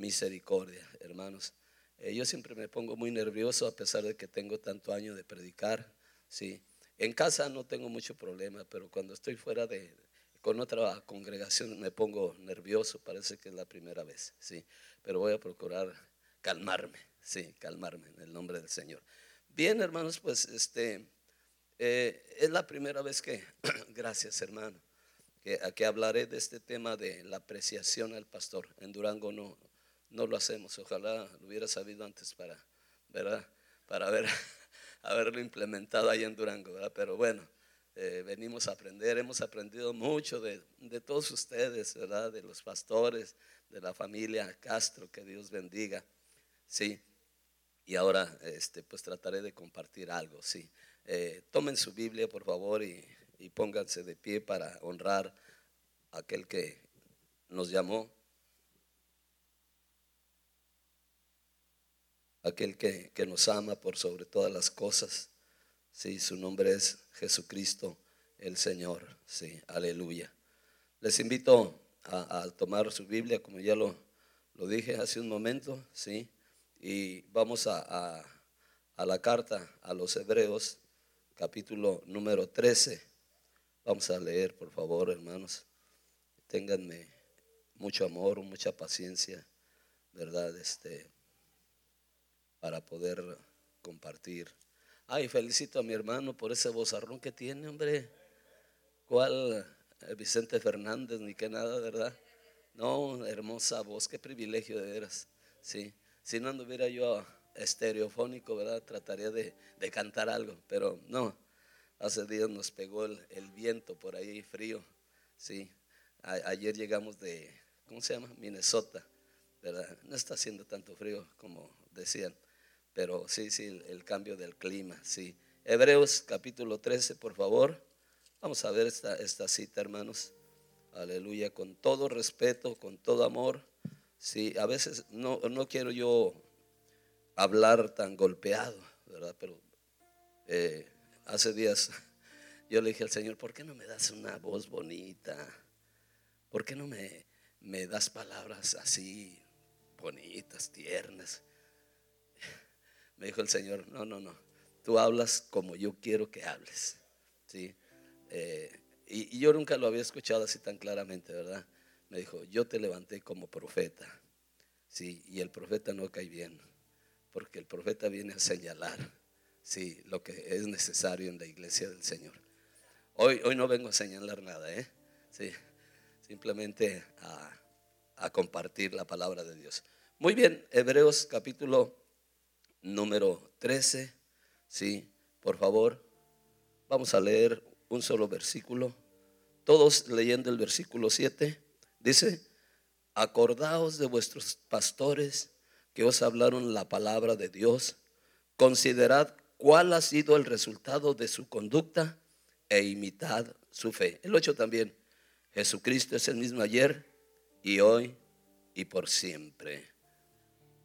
misericordia, hermanos. Eh, yo siempre me pongo muy nervioso a pesar de que tengo tanto año de predicar, ¿sí? En casa no tengo mucho problema, pero cuando estoy fuera de, con otra congregación me pongo nervioso, parece que es la primera vez, ¿sí? Pero voy a procurar calmarme, sí, calmarme en el nombre del Señor. Bien, hermanos, pues este eh, es la primera vez que, gracias hermano, que, que hablaré de este tema de la apreciación al pastor. En Durango no, no lo hacemos, ojalá lo hubiera sabido antes para. Para haber, haberlo implementado ahí en Durango, ¿verdad? Pero bueno, eh, venimos a aprender, hemos aprendido mucho de, de todos ustedes, ¿verdad? De los pastores, de la familia Castro, que Dios bendiga, ¿sí? Y ahora, este, pues trataré de compartir algo, ¿sí? Eh, tomen su Biblia, por favor, y, pónganse de pie para honrar a aquel que nos llamó, aquel que, nos ama por sobre todas las cosas. Sí, su nombre es Jesucristo el Señor. Sí, aleluya. Les invito a, tomar su Biblia, como ya lo, lo, dije hace un momento, sí, y vamos a, a la carta a los Hebreos, capítulo número 13. Vamos a leer, por favor, hermanos. Ténganme mucho amor, mucha paciencia, ¿verdad? Este, para poder compartir. Ay, felicito a mi hermano por ese vozarrón que tiene, hombre. ¿Cuál? Eh, Vicente Fernández, ni que nada, ¿verdad? No, hermosa voz, qué privilegio de veras. Sí, si no anduviera yo estereofónico, ¿verdad? Trataría de, cantar algo, pero no. Hace días nos pegó el, viento por ahí frío, sí. ayer llegamos de, ¿cómo se llama? Minnesota, ¿verdad? No está haciendo tanto frío como decían, pero sí, sí, el, cambio del clima, sí. Hebreos capítulo 13, por favor. Vamos a ver esta, esta cita, hermanos. Aleluya, con todo respeto, con todo amor. Sí, a veces no, no quiero yo hablar tan golpeado, ¿verdad? Pero eh, hace días yo le dije al Señor, ¿por qué no me das una voz bonita? ¿Por qué no me, me das palabras así bonitas, tiernas? Me dijo el Señor, no, no, no, tú hablas como yo quiero que hables, ¿sí? Eh, y, y yo nunca lo había escuchado así tan claramente, ¿verdad? Me dijo, yo te levanté como profeta, ¿sí? Y el profeta no cae bien porque el profeta viene a señalar sí, lo que es necesario en la iglesia del Señor. Hoy, hoy no vengo a señalar nada, ¿eh? sí, simplemente a, a compartir la palabra de Dios. Muy bien, Hebreos capítulo número 13, sí, por favor, vamos a leer un solo versículo. Todos leyendo el versículo 7, dice, acordaos de vuestros pastores que os hablaron la palabra de Dios, considerad cuál ha sido el resultado de su conducta e imitad su fe. El 8 también, Jesucristo es el mismo ayer y hoy y por siempre.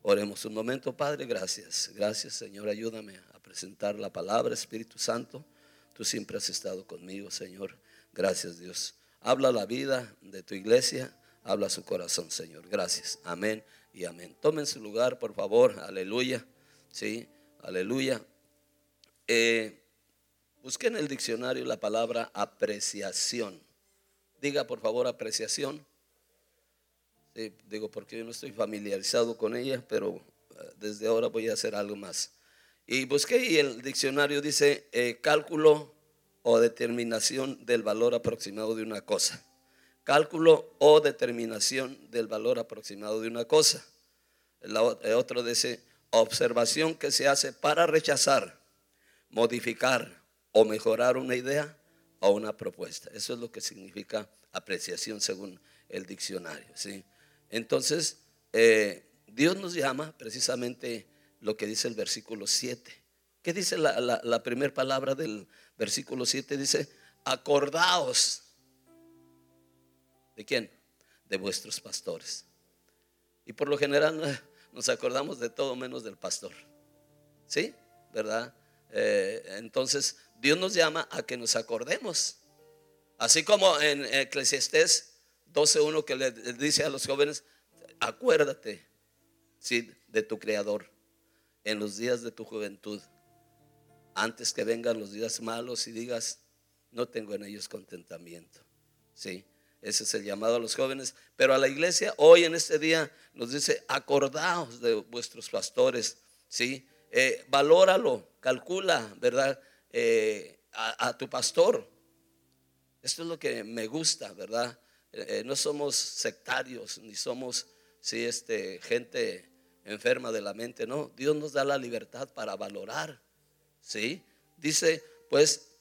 Oremos un momento, Padre, gracias. Gracias, Señor, ayúdame a presentar la palabra, Espíritu Santo. Tú siempre has estado conmigo, Señor. Gracias, Dios. Habla la vida de tu iglesia, habla su corazón, Señor. Gracias. Amén y amén. Tomen su lugar, por favor. Aleluya. Sí, aleluya. Eh, en el diccionario la palabra apreciación. Diga, por favor, apreciación. Sí, digo, porque yo no estoy familiarizado con ella, pero eh, desde ahora voy a hacer algo más. Y busqué y el diccionario dice eh, cálculo o determinación del valor aproximado de una cosa cálculo o determinación del valor aproximado de una cosa. El otro dice observación que se hace para rechazar, modificar o mejorar una idea o una propuesta. Eso es lo que significa apreciación según el diccionario. ¿sí? Entonces, eh, Dios nos llama precisamente lo que dice el versículo 7. ¿Qué dice la, primera palabra del versículo 7? Dice, acordaos ¿De quién? De vuestros pastores. Y por lo general nos acordamos de todo menos del pastor. ¿Sí? ¿Verdad? Eh, entonces, Dios nos llama a que nos acordemos. Así como en Eclesiastés 12.1 que le dice a los jóvenes, acuérdate ¿sí? de tu Creador en los días de tu juventud, antes que vengan los días malos y digas, no tengo en ellos contentamiento. ¿sí? Ese es el llamado a los jóvenes. Pero a la iglesia hoy en este día nos dice, acordaos de vuestros pastores, ¿sí? Eh, valóralo, calcula, ¿verdad? Eh, a, tu pastor. Esto es lo que me gusta, ¿verdad? Eh, no somos sectarios, ni somos, sí, este, gente enferma de la mente, no. Dios nos da la libertad para valorar, ¿sí? Dice, pues,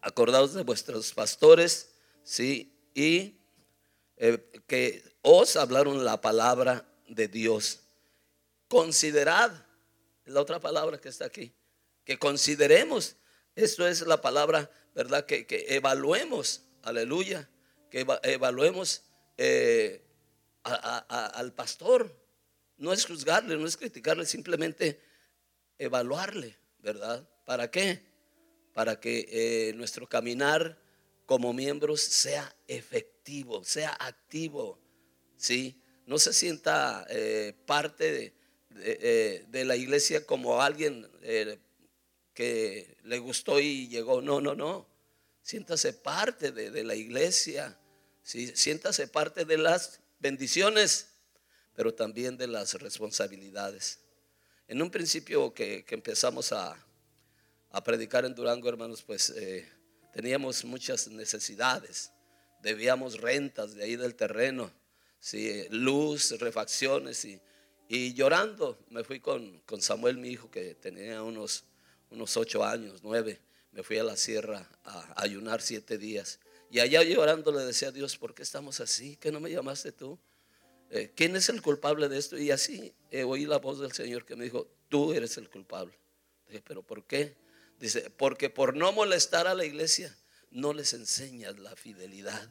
acordaos de vuestros pastores, ¿sí? Y que os hablaron la palabra de Dios. Considerad, la otra palabra que está aquí, que consideremos, esto es la palabra, ¿verdad? Que, evaluemos, aleluya, que evaluemos eh, al pastor. No es juzgarle, no es criticarle, simplemente evaluarle, ¿verdad? ¿Para qué? Para que eh, nuestro caminar como miembros sea efectivo, sea activo, ¿sí? No se sienta eh, parte de, de, la iglesia como alguien que le gustó y llegó. No, no, no. Siéntase parte de, la iglesia, ¿sí? siéntase parte de las bendiciones, pero también de las responsabilidades. En un principio que, empezamos a, a, predicar en Durango, hermanos, pues teníamos muchas necesidades, debíamos rentas de ahí del terreno, ¿sí? luz, refacciones y, y llorando me fui con, con, Samuel, mi hijo, que tenía unos, unos ocho años, nueve. Me fui a la sierra a, ayunar siete días. Y allá llorando le decía a Dios, ¿por qué estamos así? ¿Que no me llamaste tú? Eh, ¿Quién es el culpable de esto? Y así eh, oí la voz del Señor que me dijo, tú eres el culpable. Dije, ¿pero por qué? Dice, porque por no molestar a la iglesia, no les enseñas la fidelidad.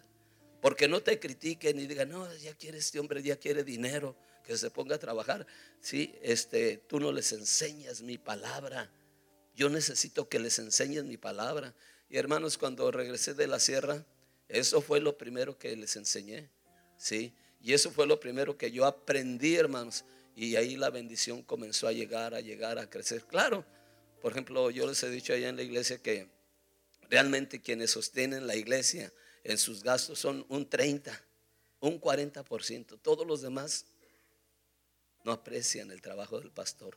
Porque no te critiquen y digan, no, ya quiere este hombre, ya quiere dinero, que se ponga a trabajar. Sí, este, tú no les enseñas mi palabra. Yo necesito que les enseñes mi palabra. Y hermanos, cuando regresé de la sierra, eso fue lo primero que les enseñé. Sí, y eso fue lo primero que yo aprendí, hermanos. Y ahí la bendición comenzó a llegar, a llegar, a crecer. Claro, por ejemplo, yo les he dicho allá en la iglesia que realmente quienes sostienen la iglesia en sus gastos son un 30, un 40%. Todos los demás no aprecian el trabajo del pastor,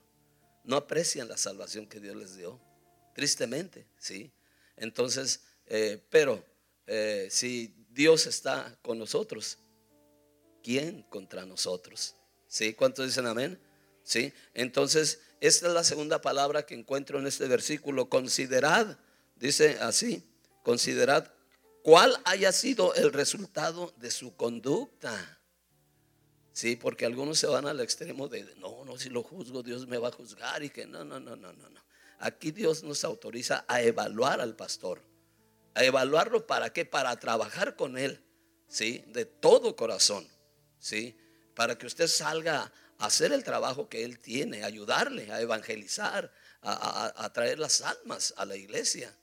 no aprecian la salvación que Dios les dio. Tristemente, sí. Entonces, eh, pero eh, si Dios está con nosotros, ¿quién contra nosotros? ¿Sí? ¿Cuántos dicen amén? ¿Sí? Entonces, esta es la segunda palabra que encuentro en este versículo. Considerad, dice así, considerad cuál haya sido el resultado de su conducta. Sí, porque algunos se van al extremo de, no, no, si lo juzgo, Dios me va a juzgar y que no, no, no, no, no, no. Aquí Dios nos autoriza a evaluar al pastor. A evaluarlo para qué? Para trabajar con él, ¿sí? De todo corazón, ¿sí? Para que usted salga hacer el trabajo que Él tiene, ayudarle a evangelizar, a, traer las almas a la iglesia.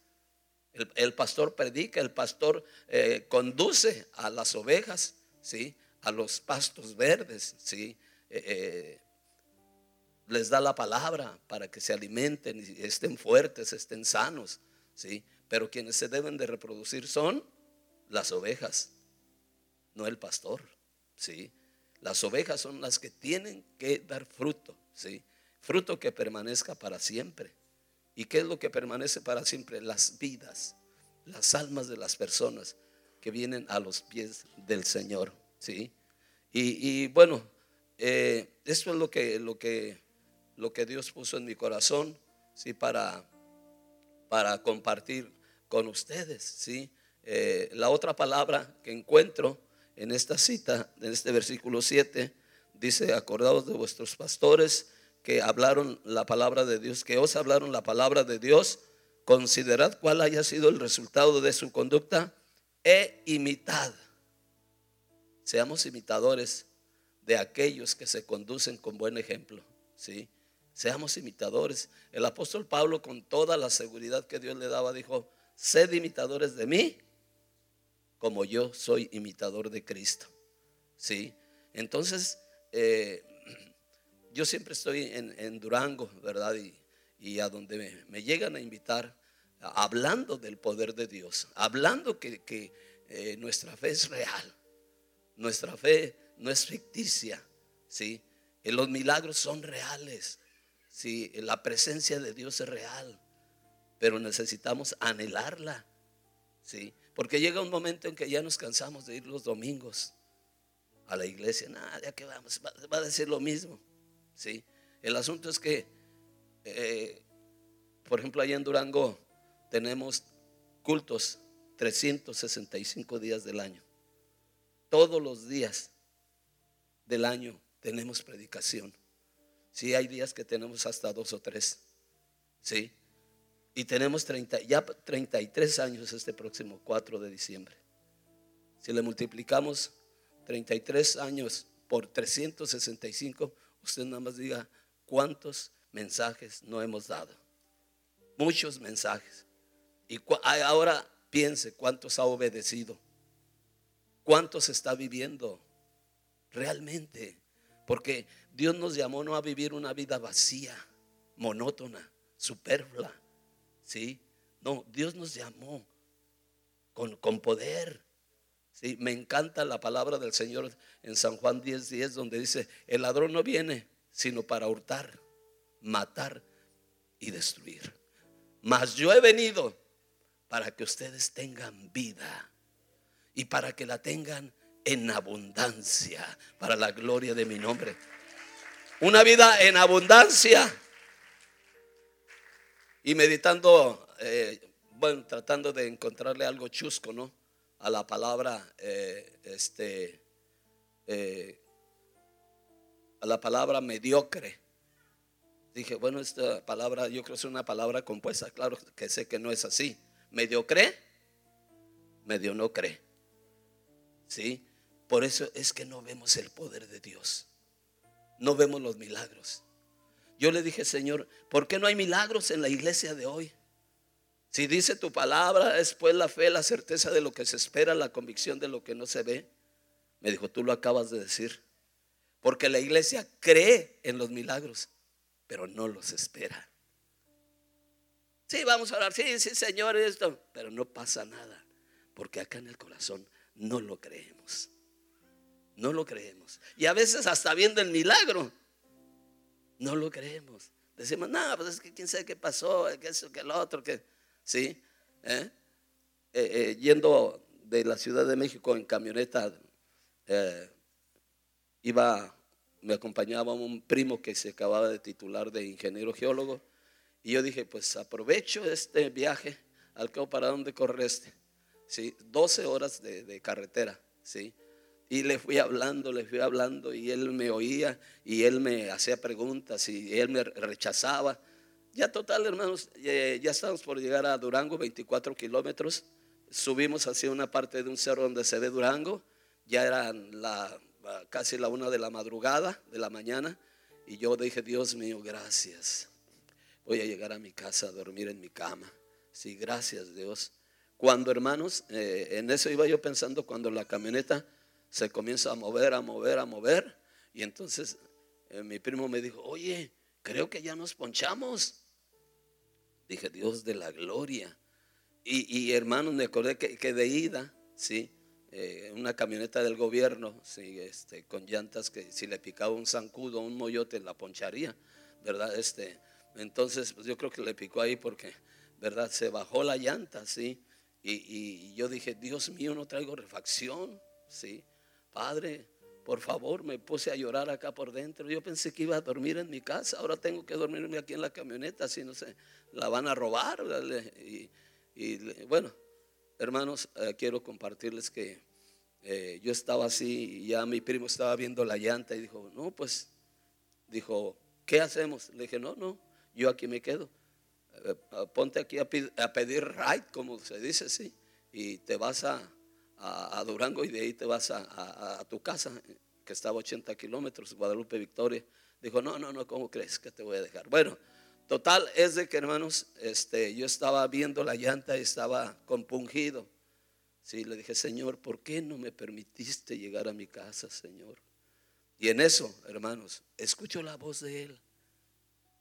El, pastor predica, el pastor eh, conduce a las ovejas, ¿sí? a los pastos verdes, ¿sí? Eh, eh, les da la palabra para que se alimenten y estén fuertes, estén sanos, ¿sí? pero quienes se deben de reproducir son las ovejas, no el pastor. ¿sí? Las ovejas son las que tienen que dar fruto, ¿sí? Fruto que permanezca para siempre. ¿Y qué es lo que permanece para siempre? Las vidas, las almas de las personas que vienen a los pies del Señor, ¿sí? Y, bueno, eh, esto es lo que, lo, que, lo que Dios puso en mi corazón, ¿sí? Para, para compartir con ustedes, ¿sí? Eh, la otra palabra que encuentro en esta cita, en este versículo 7, dice, acordaos de vuestros pastores que hablaron la palabra de Dios, que os hablaron la palabra de Dios, considerad cuál haya sido el resultado de su conducta e imitad. Seamos imitadores de aquellos que se conducen con buen ejemplo, ¿sí? Seamos imitadores. El apóstol Pablo con toda la seguridad que Dios le daba dijo, sed imitadores de mí como yo soy imitador de Cristo. ¿Sí? Entonces, eh, yo siempre estoy en, Durango, ¿verdad? Y, y a donde me, llegan a invitar, hablando del poder de Dios, hablando que, eh, nuestra fe es real, nuestra fe no es ficticia, ¿sí? los milagros son reales, ¿sí? La presencia de Dios es real, pero necesitamos anhelarla, ¿sí? Porque llega un momento en que ya nos cansamos de ir los domingos a la iglesia. Nada, ya que vamos, va, a decir lo mismo, ¿sí? El asunto es que, eh, por ejemplo, allá en Durango tenemos cultos 365 días del año. Todos los días del año tenemos predicación. Sí, hay días que tenemos hasta dos o tres. Sí. Y tenemos 30, ya 33 años este próximo 4 de diciembre. Si le multiplicamos 33 años por 365, usted nada más diga cuántos mensajes no hemos dado. Muchos mensajes. Y ahora piense cuántos ha obedecido. Cuántos está viviendo realmente. Porque Dios nos llamó no a vivir una vida vacía, monótona, superflua. ¿Sí? No, Dios nos llamó con, con poder. ¿Sí? Me encanta la palabra del Señor en San Juan 10:10, 10, donde dice, el ladrón no viene sino para hurtar, matar y destruir. Mas yo he venido para que ustedes tengan vida y para que la tengan en abundancia para la gloria de mi nombre. Una vida en abundancia. Y meditando, eh, bueno, tratando de encontrarle algo chusco, ¿no? A la palabra, eh, este, eh, a la palabra mediocre. Dije, bueno, esta palabra, yo creo que es una palabra compuesta. Claro que sé que no es así. Mediocre, medio no cree. ¿Sí? Por eso es que no vemos el poder de Dios. No vemos los milagros. Yo le dije, Señor, ¿por qué no hay milagros en la iglesia de hoy? Si dice tu palabra, es pues la fe, la certeza de lo que se espera, la convicción de lo que no se ve. Me dijo, tú lo acabas de decir. Porque la iglesia cree en los milagros, pero no los espera. Sí, vamos a hablar, sí, sí, Señor, esto, pero no pasa nada, porque acá en el corazón no lo creemos. No lo creemos. Y a veces hasta viendo el milagro, no lo creemos. Decimos, no, pues es que quién sabe qué pasó, que eso, que lo otro, que, ¿sí? ¿Eh? Eh, eh, yendo de la Ciudad de México en camioneta, iba, me acompañaba un primo que se acababa de titular de ingeniero geólogo, y yo dije, pues aprovecho este viaje, al cabo para dónde corre este, ¿sí? 12 horas de carretera, ¿sí? Y le fui hablando, le fui hablando y él me oía y él me hacía preguntas y él me rechazaba. Ya total, hermanos, ya estamos por llegar a Durango, 24 kilómetros. Subimos hacia una parte de un cerro donde se ve Durango. Ya eran la, casi la una de la madrugada, de la mañana. Y yo dije, Dios mío, gracias. Voy a llegar a mi casa a dormir en mi cama. Sí, gracias Dios. Cuando, hermanos, eh, en eso iba yo pensando cuando la camioneta se comienza a mover, a mover, a mover. Y entonces eh, mi primo me dijo, oye, creo que ya nos ponchamos. Dije, Dios de la gloria. Y, y hermanos, me acordé que, de ida, sí, eh, una camioneta del gobierno, sí, este, con llantas que si le picaba un zancudo, un moyote, la poncharía, ¿verdad? Este, entonces, pues yo creo que le picó ahí porque, ¿verdad? Se bajó la llanta, sí. Y, y yo dije, Dios mío, no traigo refacción, sí. Padre, por favor, me puse a llorar acá por dentro. Yo pensé que iba a dormir en mi casa, ahora tengo que dormirme aquí en la camioneta, si no sé, la van a robar. Y, bueno, hermanos, eh, quiero compartirles que eh, yo estaba así y ya mi primo estaba viendo la llanta y dijo, no, pues, dijo, ¿qué hacemos? Le dije, no, no, yo aquí me quedo. Eh, ponte aquí a, pedir right, como se dice, sí, y te vas a a, Durango y de ahí te vas a, tu casa, que estaba a 80 kilómetros, Guadalupe Victoria. Dijo, no, no, no, ¿cómo crees que te voy a dejar? Bueno, total es de que hermanos, este, yo estaba viendo la llanta y estaba compungido. Sí, le dije, Señor, ¿por qué no me permitiste llegar a mi casa, Señor? Y en eso, hermanos, escucho la voz de él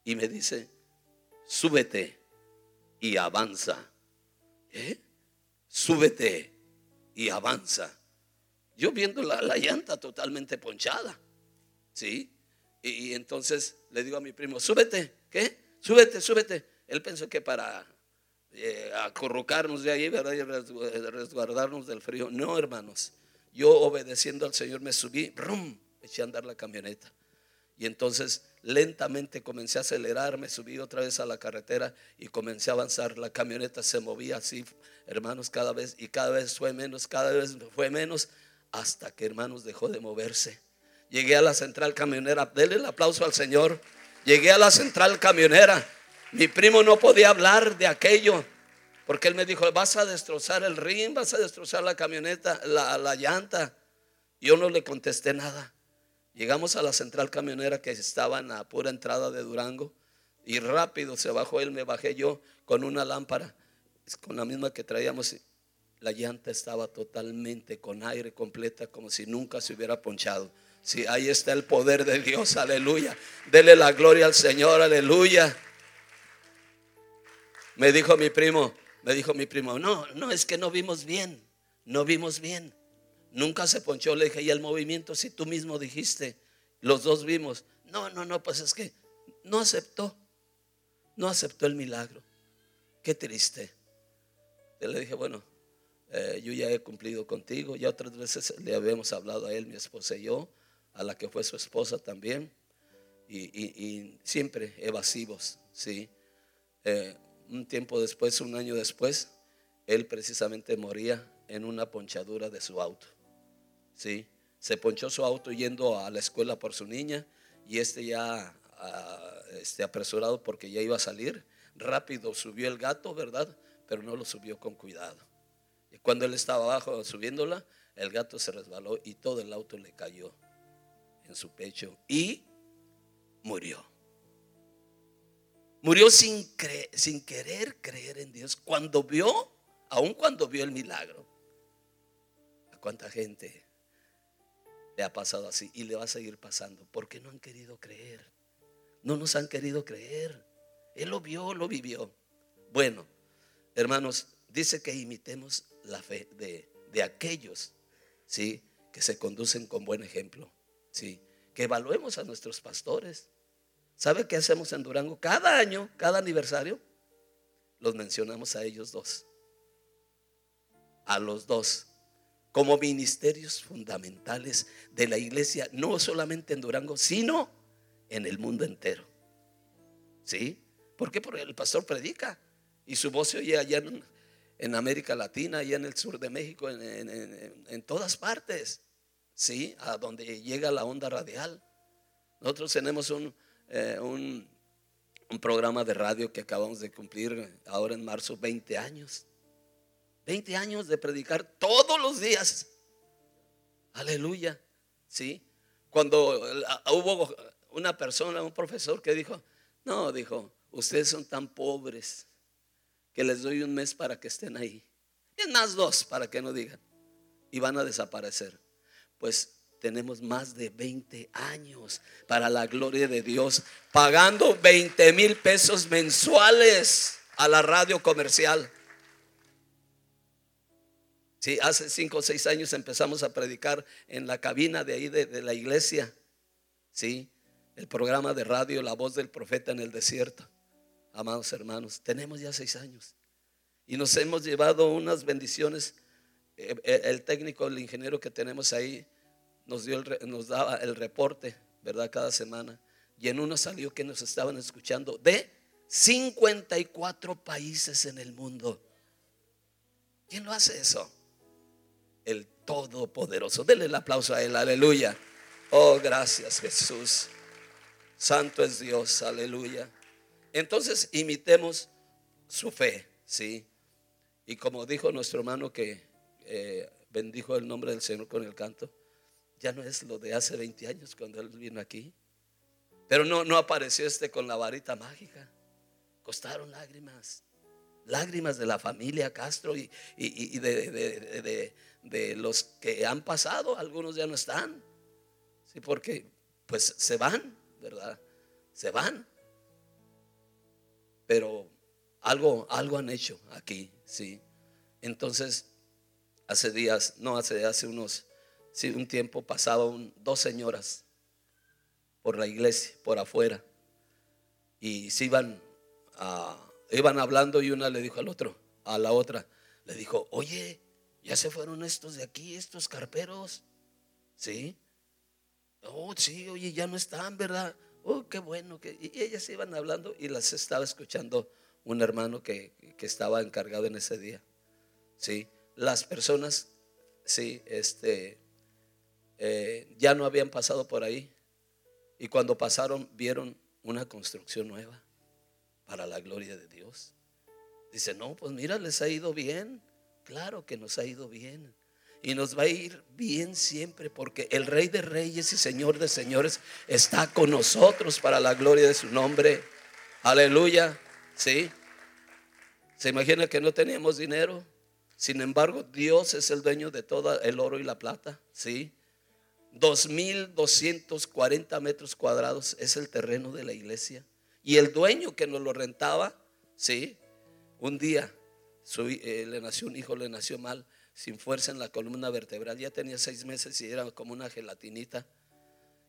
y me dice, súbete y avanza. ¿Eh? Súbete y avanza. Yo viendo la, la llanta totalmente ponchada. ¿Sí? Y, entonces le digo a mi primo, súbete, ¿qué? Súbete, súbete. Él pensó que para eh, acurrucarnos de ahí, ¿verdad? Y resguardarnos del frío. No, hermanos. Yo obedeciendo al Señor me subí, rum, eché a andar la camioneta. Y entonces lentamente comencé a acelerar, me subí otra vez a la carretera y comencé a avanzar. La camioneta se movía así, hermanos, cada vez y cada vez fue menos, cada vez fue menos, hasta que, hermanos, dejó de moverse. Llegué a la central camionera, denle el aplauso al Señor. Llegué a la central camionera. Mi primo no podía hablar de aquello, porque él me dijo, vas a destrozar el ring, vas a destrozar la camioneta, la, la llanta. Yo no le contesté nada. Llegamos a la central camionera que estaba en la pura entrada de Durango y rápido se bajó él, me bajé yo con una lámpara, con la misma que traíamos. La llanta estaba totalmente con aire completa, como si nunca se hubiera ponchado. Sí, ahí está el poder de Dios, aleluya. Dele la gloria al Señor, aleluya. Me dijo mi primo, me dijo mi primo, no, no, es que no vimos bien, no vimos bien. Nunca se ponchó, le dije, y el movimiento, si tú mismo dijiste, los dos vimos. No, no, no, pues es que no aceptó, no aceptó el milagro. Qué triste. Yo le dije, bueno, eh, yo ya he cumplido contigo, ya otras veces le habíamos hablado a él, mi esposa y yo, a la que fue su esposa también, y, siempre evasivos, ¿sí? Eh, un tiempo después, un año después, él precisamente moría en una ponchadura de su auto. ¿Sí? Se ponchó su auto yendo a la escuela por su niña y este ya ah, este, apresurado porque ya iba a salir, rápido subió el gato, ¿verdad? Pero no lo subió con cuidado. Y cuando él estaba abajo subiéndola, el gato se resbaló y todo el auto le cayó en su pecho y murió. Murió sin, sin querer creer en Dios. Cuando vio, aun cuando vio el milagro. ¿A cuánta gente le ha pasado así y le va a seguir pasando. Porque no han querido creer. No nos han querido creer. Él lo vio, lo vivió. Bueno, hermanos, dice que imitemos la fe de, de aquellos, ¿sí? Que se conducen con buen ejemplo, ¿sí? Que evaluemos a nuestros pastores. ¿Sabe qué hacemos en Durango? Cada año, cada aniversario, los mencionamos a ellos dos. A los dos como ministerios fundamentales de la iglesia, no solamente en Durango, sino en el mundo entero. ¿Sí? ¿Por qué? Porque el pastor predica y su voz se oye allá en, América Latina, allá en el sur de México, en, todas partes. ¿Sí? A donde llega la onda radial. Nosotros tenemos un, eh, programa de radio que acabamos de cumplir ahora en marzo 20 años. 20 años de predicar todos los días. Aleluya. ¿Sí? Cuando hubo una persona, un profesor que dijo, no, dijo, ustedes son tan pobres que les doy un mes para que estén ahí. Es más dos para que no digan. Y van a desaparecer. Pues tenemos más de 20 años para la gloria de Dios, pagando 20 mil pesos mensuales a la radio comercial. Sí, hace cinco o seis años empezamos a predicar en la cabina de ahí de, la iglesia. Sí, el programa de radio La voz del profeta en el desierto. Amados hermanos, tenemos ya seis años y nos hemos llevado unas bendiciones. Eh, eh, el técnico, el ingeniero que tenemos ahí, nos, dio nos daba el reporte, ¿verdad? Cada semana. Y en uno salió que nos estaban escuchando de 54 países en el mundo. ¿Quién lo hace eso? El Todopoderoso. Denle el aplauso a Él, aleluya. Oh, gracias Jesús. Santo es Dios, aleluya. Entonces imitemos su fe, ¿sí? Y como dijo nuestro hermano que eh, bendijo el nombre del Señor con el canto, ya no es lo de hace 20 años cuando Él vino aquí. Pero no, no apareció este con la varita mágica. Costaron lágrimas. Lágrimas de la familia Castro y, de, de los que han pasado, algunos ya no están. Sí, porque pues se van, ¿verdad? Se van. Pero algo, algo han hecho aquí, sí. Entonces, hace días, no hace, hace unos, sí, un tiempo pasaban dos señoras por la iglesia, por afuera, y se iban, iban hablando y una le dijo al otro, a la otra, le dijo, oye, ya se fueron estos de aquí, estos carperos, ¿sí? Oh, sí, oye, ya no están, ¿verdad? Oh, qué bueno. Que... Y ellas iban hablando y las estaba escuchando un hermano que, que estaba encargado en ese día. Sí, las personas, sí, este, eh, ya no habían pasado por ahí. Y cuando pasaron, vieron una construcción nueva para la gloria de Dios. Dice, no, pues mira, les ha ido bien. Claro que nos ha ido bien. Y nos va a ir bien siempre porque el Rey de Reyes y Señor de Señores está con nosotros para la gloria de su nombre. Aleluya. ¿Sí? ¿Se imagina que no teníamos dinero? Sin embargo, Dios es el dueño de todo el oro y la plata. ¿Sí? 2.240 metros cuadrados es el terreno de la iglesia. Y el dueño que nos lo rentaba, ¿sí? Un día eh, le nació un hijo, le nació mal sin fuerza en la columna vertebral. Ya tenía seis meses y era como una gelatinita.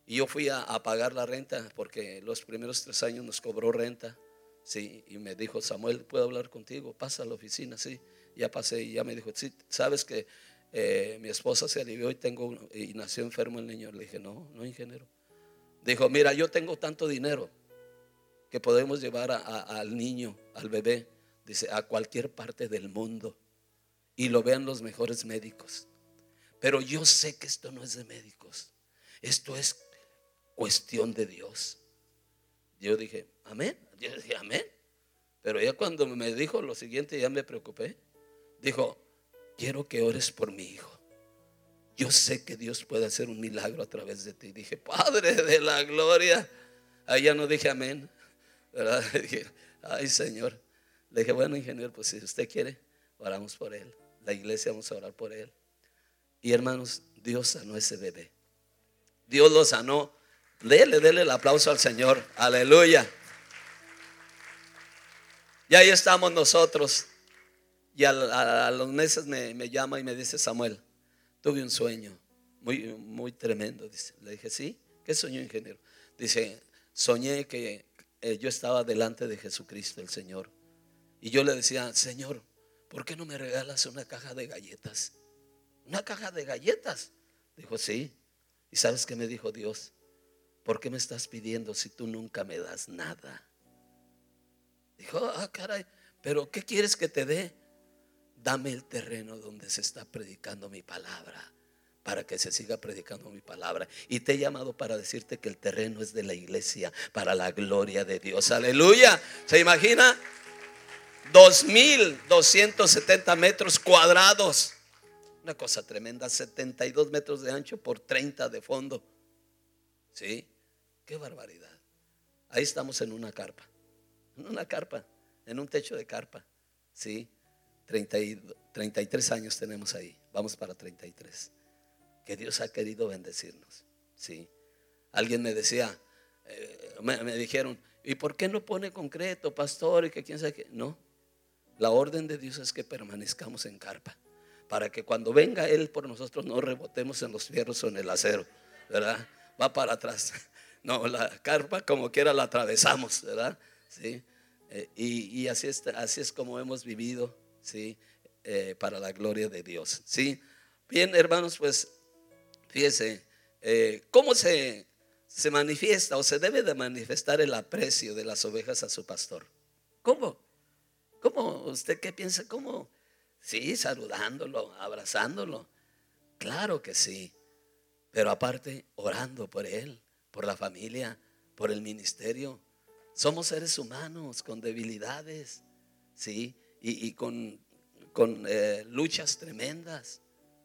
Y yo fui a, pagar la renta porque los primeros tres años nos cobró renta. Sí, y me dijo, Samuel, ¿puedo hablar contigo? Pasa a la oficina, sí. Ya pasé y ya me dijo, sí, sabes que eh, mi esposa se alivió y, tengo, y nació enfermo el niño. Le dije, no, no, ingeniero. Dijo, mira, yo tengo tanto dinero que podemos llevar al niño, al bebé, dice, a cualquier parte del mundo y lo vean los mejores médicos. Pero yo sé que esto no es de médicos. Esto es cuestión de Dios. Yo dije, amén. Yo dije, amén. Pero ya cuando me dijo lo siguiente, ya me preocupé. Dijo, quiero que ores por mi hijo. Yo sé que Dios puede hacer un milagro a través de ti. Dije, Padre de la gloria. Ya no dije amén. ¿verdad? Dije, ay Señor. Le dije, bueno, ingeniero, pues si usted quiere, oramos por él la iglesia, vamos a orar por él. Y hermanos, Dios sanó ese bebé. Dios lo sanó. Dele, dele el aplauso al Señor. Aleluya. Y ahí estamos nosotros. Y a, los meses me, llama y me dice, Samuel, tuve un sueño muy, muy tremendo. Dice. Le dije, sí, ¿qué soñó, ingeniero? Dice, soñé que eh, yo estaba delante de Jesucristo, el Señor. Y yo le decía, Señor, ¿por qué no me regalas una caja de galletas? ¿Una caja de galletas? Dijo, sí. ¿Y sabes qué me dijo Dios? ¿Por qué me estás pidiendo si tú nunca me das nada? Dijo, ah, caray, pero ¿qué quieres que te dé? Dame el terreno donde se está predicando mi palabra para que se siga predicando mi palabra. Y te he llamado para decirte que el terreno es de la iglesia, para la gloria de Dios. Aleluya. ¿Se imagina? 2.270 metros cuadrados. Una cosa tremenda, 72 metros de ancho por 30 de fondo. ¿Sí? Qué barbaridad. Ahí estamos en una carpa. En una carpa, en un techo de carpa. ¿Sí? 33 años tenemos ahí. Vamos para 33. Que Dios ha querido bendecirnos. ¿Sí? Alguien me decía, eh, me, me, dijeron, ¿y por qué no pone concreto, pastor? Y que quién sabe qué. No, la orden de Dios es que permanezcamos en carpa, para que cuando venga Él por nosotros no rebotemos en los fierros o en el acero, ¿verdad? Va para atrás. No, la carpa como quiera la atravesamos, ¿verdad? Sí. Eh, y, así, es, así es como hemos vivido, ¿sí? Eh, para la gloria de Dios, ¿sí? Bien, hermanos, pues fíjese, eh, ¿cómo se, se manifiesta o se debe de manifestar el aprecio de las ovejas a su pastor? ¿Cómo? ¿Cómo? ¿Usted qué piensa? ¿Cómo? Sí, saludándolo, abrazándolo. Claro que sí. Pero aparte, orando por él, por la familia, por el ministerio. Somos seres humanos con debilidades, ¿sí? Y, con, con eh, luchas tremendas,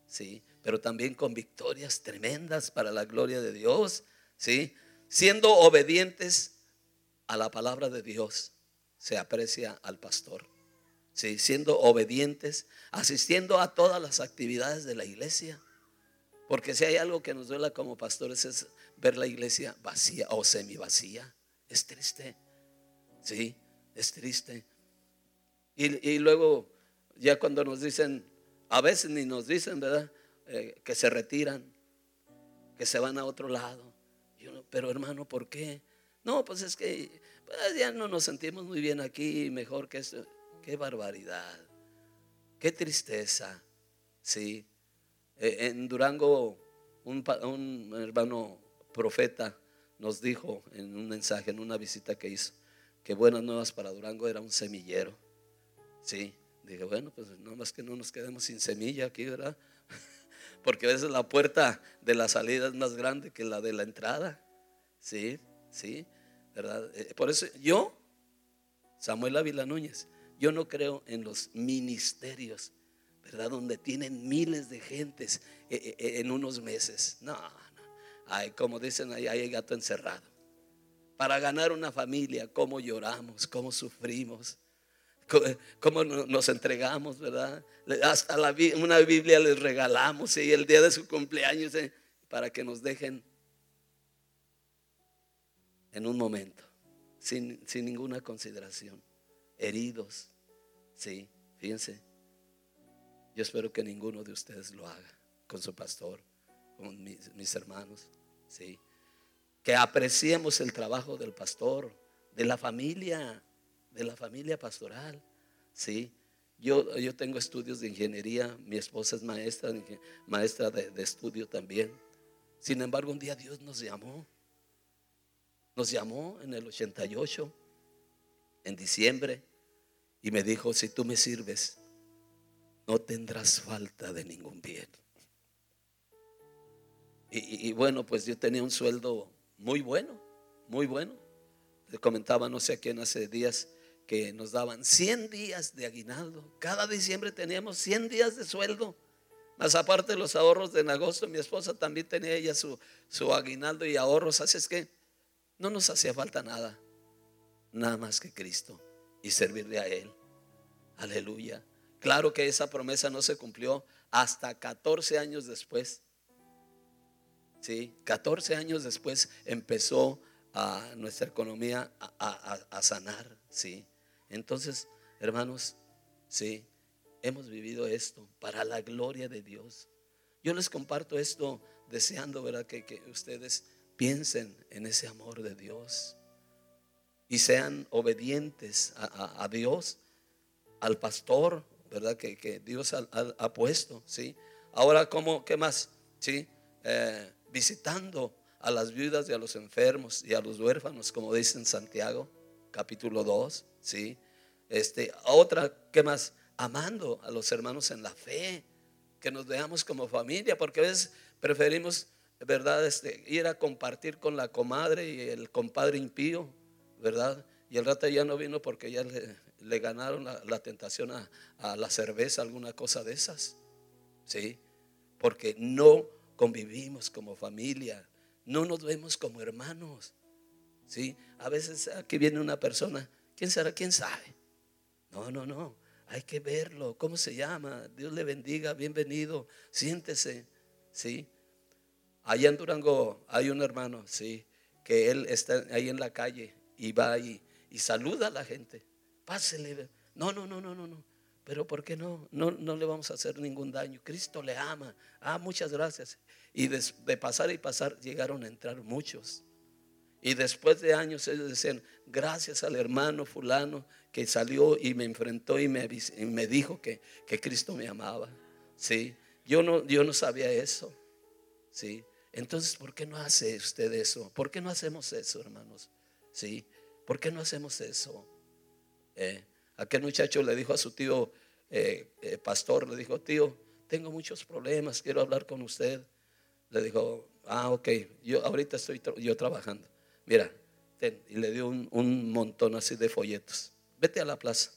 ¿sí? Pero también con victorias tremendas para la gloria de Dios, ¿sí? Siendo obedientes a la palabra de Dios se aprecia al pastor. ¿sí? Siendo obedientes, asistiendo a todas las actividades de la iglesia. Porque si hay algo que nos duela como pastores es ver la iglesia vacía o semi vacía. Es triste. Sí, es triste. Y, luego, ya cuando nos dicen, a veces ni nos dicen, ¿verdad? Eh, que se retiran, que se van a otro lado. pero hermano, ¿por qué? No, pues es que pues ya no nos sentimos muy bien aquí, mejor que esto. Qué barbaridad, qué tristeza. Sí, eh, en Durango un, hermano profeta nos dijo en un mensaje, en una visita que hizo, que Buenas Nuevas para Durango era un semillero. Sí, dije, bueno, pues no más que no nos quedemos sin semilla aquí, ¿verdad? Porque a veces la puerta de la salida es más grande que la de la entrada. Sí, sí, ¿verdad? Eh, por eso yo, Samuel Ávila Núñez, yo no creo en los ministerios, ¿verdad? Donde tienen miles de gentes eh, eh, en unos meses. No, Ay, como dicen ahí, hay gato encerrado. Para ganar una familia, cómo lloramos, cómo sufrimos, cómo nos entregamos, ¿verdad? Hasta una Biblia les regalamos y el día de su cumpleaños eh, para que nos dejen en un momento, sin, sin ninguna consideración, heridos. Sí, fíjense. Yo espero que ninguno de ustedes lo haga con su pastor, con mis hermanos. ¿sí? Que apreciemos el trabajo del pastor, de la familia, de la familia pastoral, ¿sí? Yo, yo tengo estudios de ingeniería, mi esposa es maestra, maestra de, de estudio también. Sin embargo, un día Dios nos llamó. Nos llamó en el 88, en diciembre, y me dijo, si tú me sirves, no tendrás falta de ningún bien. Y, bueno, pues yo tenía un sueldo muy bueno, muy bueno. Le comentaba no sé a quién hace días que nos daban 100 días de aguinaldo. Cada diciembre teníamos 100 días de sueldo. Más aparte de los ahorros de agosto, mi esposa también tenía ella su, su aguinaldo y ahorros. Así es que no nos hacía falta nada, nada más que Cristo y servirle a Él. Aleluya. Claro que esa promesa no se cumplió hasta 14 años después. ¿sí? 14 años después empezó a nuestra economía a, sanar, ¿sí? Entonces, hermanos, ¿sí? Hemos vivido esto para la gloria de Dios. Yo les comparto esto deseando, ¿verdad? Que ustedes piensen en ese amor de Dios y sean obedientes a, Dios, al pastor, ¿verdad? Que, que Dios ha, puesto, ¿sí? Ahora, ¿cómo, qué más? ¿Sí? Eh, visitando a las viudas y a los enfermos y a los huérfanos, como dice en Santiago, capítulo 2, ¿sí? Este, otra, ¿qué más? Amando a los hermanos en la fe, que nos veamos como familia, porque a veces preferimos, ¿verdad? Este, ir a compartir con la comadre y el compadre impío, ¿verdad? Y el rato ya no vino porque ya le, ganaron la, tentación a, la cerveza, alguna cosa de esas, ¿sí? Porque no convivimos como familia, no nos vemos como hermanos. ¿sí? A veces aquí viene una persona, ¿quién será? ¿Quién sabe? No, no, no, hay que verlo. ¿Cómo se llama? Dios le bendiga, bienvenido, siéntese. ¿sí? Allá en Durango hay un hermano, ¿sí? que él está ahí en la calle y va y, y saluda a la gente. Pásele. No, no, no, no, no, no. Pero ¿por qué no? no? No le vamos a hacer ningún daño. Cristo le ama. Ah, muchas gracias. Y de, pasar y pasar llegaron a entrar muchos. Y después de años ellos decían, gracias al hermano fulano que salió y me enfrentó y me, me dijo que, que, Cristo me amaba. ¿Sí? Yo no, yo no sabía eso. ¿Sí? Entonces, ¿por qué no hace usted eso? ¿Por qué no hacemos eso, hermanos? ¿Sí? ¿Por qué no hacemos eso? Eh, Aquel muchacho le dijo a su tío eh, eh, pastor, le dijo, tío, tengo muchos problemas, quiero hablar con usted. Le dijo, ah, ok, yo ahorita estoy yo trabajando. Mira, y le dio un, un, montón así de folletos. Vete a la plaza,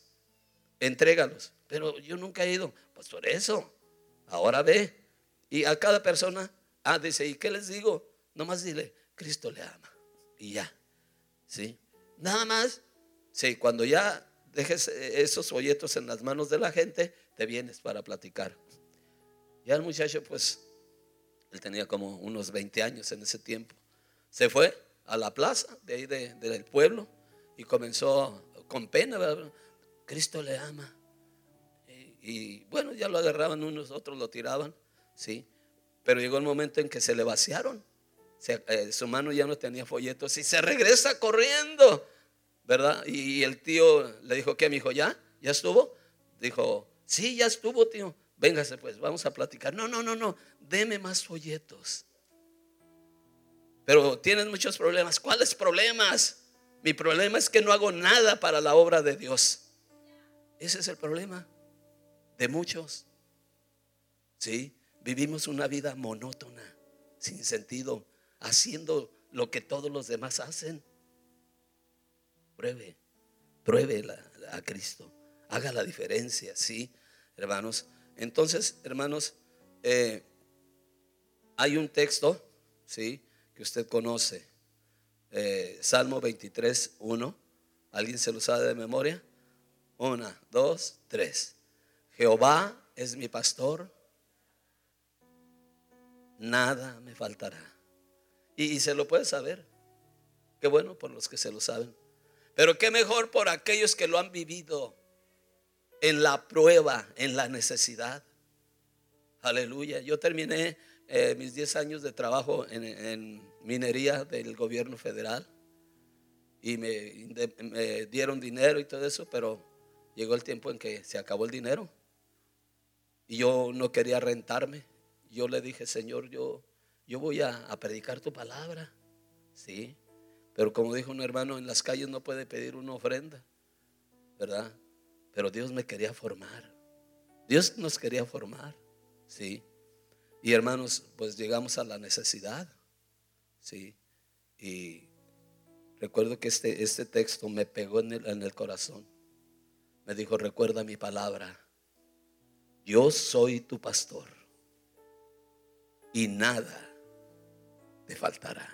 entrégalos. Pero yo nunca he ido, por eso, ahora ve. Y a cada persona, ah, dice, ¿y qué les digo? Nomás dile, Cristo le ama. Y ya, ¿sí? Nada más, sí, cuando ya dejes esos folletos en las manos de la gente, te vienes para platicar. Ya el muchacho, pues, él tenía como unos 20 años en ese tiempo. se fue a la plaza de ahí del pueblo y comenzó con pena, Cristo le ama. Y, bueno, ya lo agarraban unos, otros lo tiraban, sí. Pero llegó el momento en que se le vaciaron. Eh, su mano ya no tenía folletos y se regresa corriendo, ¿verdad? Y, el tío le dijo, ¿qué, mi hijo? ¿Ya? ¿Ya estuvo? Dijo, sí, ya estuvo, tío. Véngase pues, vamos a platicar. No, no, no, no, deme más folletos. Pero tienen muchos problemas. ¿Cuáles problemas? Mi problema es que no hago nada para la obra de Dios. Ese es el problema de muchos. Sí, vivimos una vida monótona, sin sentido, haciendo lo que todos los demás hacen. Pruebe, pruebe a Cristo, haga la diferencia, sí, hermanos. Entonces, hermanos, eh, hay un texto, sí, que usted conoce, eh, Salmo 23, 1. ¿Alguien se lo sabe de memoria? Una, dos, tres. Jehová es mi pastor, nada me faltará. Y, se lo puede saber. Qué bueno por los que se lo saben. Pero qué mejor por aquellos que lo han vivido en la prueba, en la necesidad. Aleluya. Yo terminé eh, mis 10 años de trabajo en, minería del gobierno federal y me, dieron dinero y todo eso, pero llegó el tiempo en que se acabó el dinero y yo no quería rentarme. Yo le dije, Señor, yo, yo voy a, predicar tu palabra, sí, pero como dijo un hermano, en las calles no puede pedir una ofrenda, ¿verdad? Pero Dios me quería formar. Dios nos quería formar, sí. Y hermanos, pues llegamos a la necesidad. Sí. Y recuerdo que este, este texto me pegó en el, en el corazón. Me dijo, recuerda mi palabra. Yo soy tu pastor. Y nada te faltará.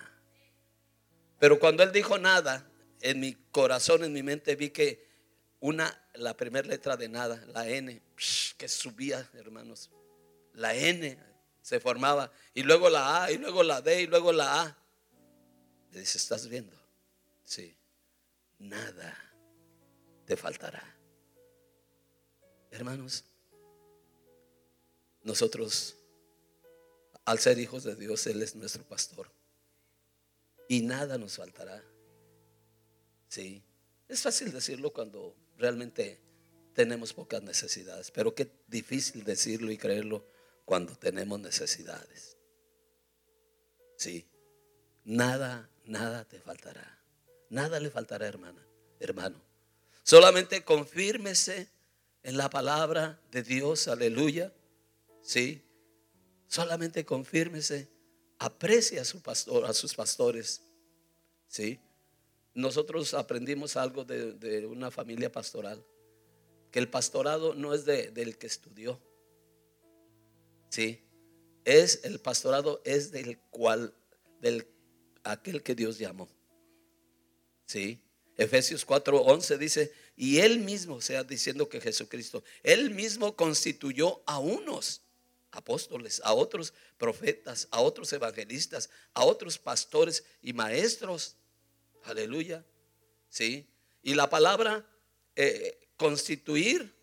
Pero cuando él dijo nada, en mi corazón, en mi mente vi que una, la primera letra de nada, la N, que subía, hermanos. La N se formaba. Y luego la A, y luego la D, y luego la A. Le dice, ¿estás viendo? Sí. Nada te faltará. Hermanos, nosotros, al ser hijos de Dios, Él es nuestro pastor. Y nada nos faltará. Sí. Es fácil decirlo cuando realmente tenemos pocas necesidades, pero qué difícil decirlo y creerlo cuando tenemos necesidades. Sí, nada, nada te faltará. Nada le faltará, hermana, hermano. Solamente confírmese en la palabra de Dios, aleluya. Sí, solamente confírmese, aprecia a su pastor, a sus pastores. Sí, nosotros aprendimos algo de, una familia pastoral, que el pastorado no es del que estudió, ¿sí? Es el pastorado es del cual del aquel que Dios llamó. ¿Sí? Efesios 4:11 dice, y él mismo, o sea, diciendo que Jesucristo, él mismo constituyó a unos apóstoles, a otros profetas, a otros evangelistas, a otros pastores y maestros. Aleluya. ¿Sí? Y la palabra eh, constituir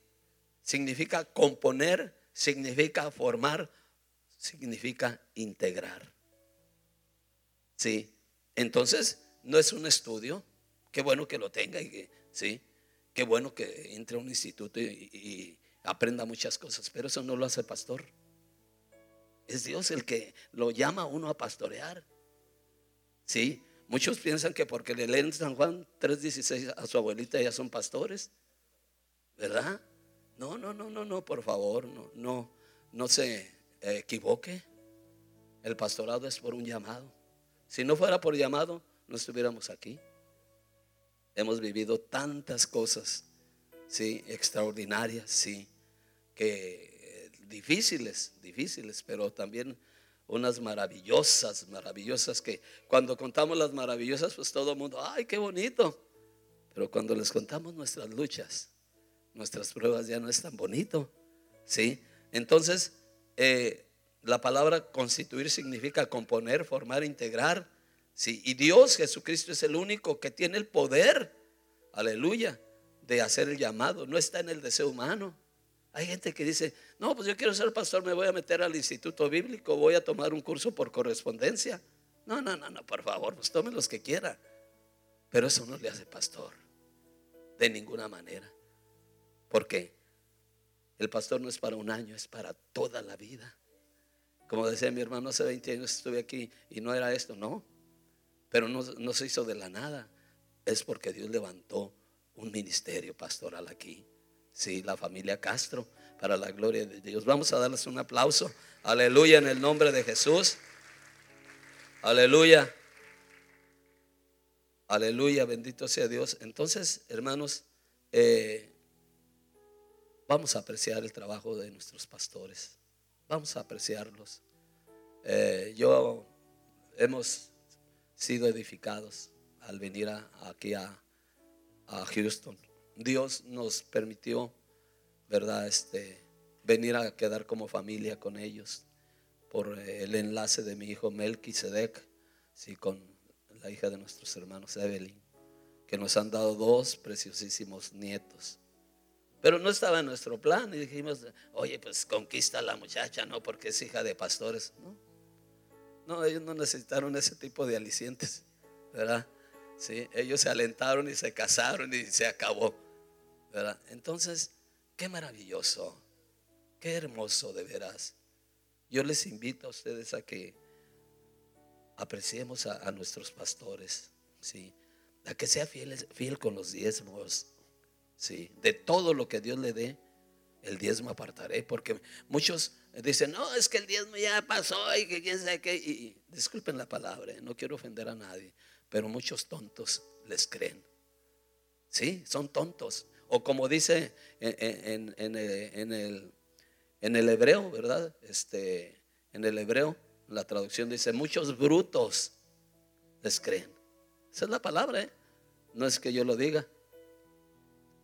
significa componer, significa formar, significa integrar. Sí, entonces no es un estudio, qué bueno que lo tenga y que, sí, qué bueno que entre a un instituto y, aprenda muchas cosas, pero eso no lo hace el pastor. Es Dios el que lo llama a uno a pastorear. Sí, muchos piensan que porque le leen San Juan 3:16 a su abuelita ya son pastores, ¿verdad? No, no, no, no, no, por favor, no, no, no se equivoque. El pastorado es por un llamado. Si no fuera por llamado, no estuviéramos aquí. Hemos vivido tantas cosas, sí, extraordinarias, sí, que difíciles, difíciles, pero también unas maravillosas, maravillosas que cuando contamos las maravillosas, pues todo el mundo, ay, qué bonito. Pero cuando les contamos nuestras luchas, nuestras pruebas ya no es tan bonito. ¿Sí? Entonces, eh, la palabra constituir significa componer, formar, integrar. Sí, y Dios, Jesucristo, es el único que tiene el poder, aleluya, de hacer el llamado. No está en el deseo humano. Hay gente que dice, no, pues yo quiero ser pastor, me voy a meter al instituto bíblico, voy a tomar un curso por correspondencia. No, no, no, no, por favor, pues tome los que quiera. Pero eso no le hace pastor, de ninguna manera. Porque el pastor no es para un año, es para toda la vida. Como decía mi hermano, hace 20 años estuve aquí y no era esto, no. Pero no, no se hizo de la nada. Es porque Dios levantó un ministerio pastoral aquí. Sí, la familia Castro, para la gloria de Dios. Vamos a darles un aplauso. Aleluya en el nombre de Jesús. Aleluya. Aleluya, bendito sea Dios. Entonces, hermanos, eh, vamos a apreciar el trabajo de nuestros pastores. Vamos a apreciarlos. Eh, yo hemos sido edificados al venir aquí a, a, Houston. Dios nos permitió, ¿verdad? Este, venir a quedar como familia con ellos por el enlace de mi hijo Melquisedec, sí, con la hija de nuestros hermanos Evelyn, que nos han dado dos preciosísimos nietos. Pero no estaba en nuestro plan y dijimos, oye, pues conquista a la muchacha, ¿no? Porque es hija de pastores. No, no ellos no necesitaron ese tipo de alicientes, ¿verdad? Sí, ellos se alentaron y se casaron y se acabó, Entonces, qué maravilloso, qué hermoso de veras. Yo les invito a ustedes a que apreciemos a, nuestros pastores, ¿sí? A que sea fiel, fiel con los diezmos, ¿sí? De todo lo que Dios le dé, el diezmo apartaré, porque muchos dicen, no, es que el diezmo ya pasó y que quién sabe qué, y, disculpen la palabra, ¿eh? no quiero ofender a nadie, pero muchos tontos les creen, ¿sí? Son tontos. O como dice en, en, en el, en el hebreo, ¿verdad? Este, en el hebreo, la traducción dice, muchos brutos les creen. Esa es la palabra, ¿eh? No es que yo lo diga.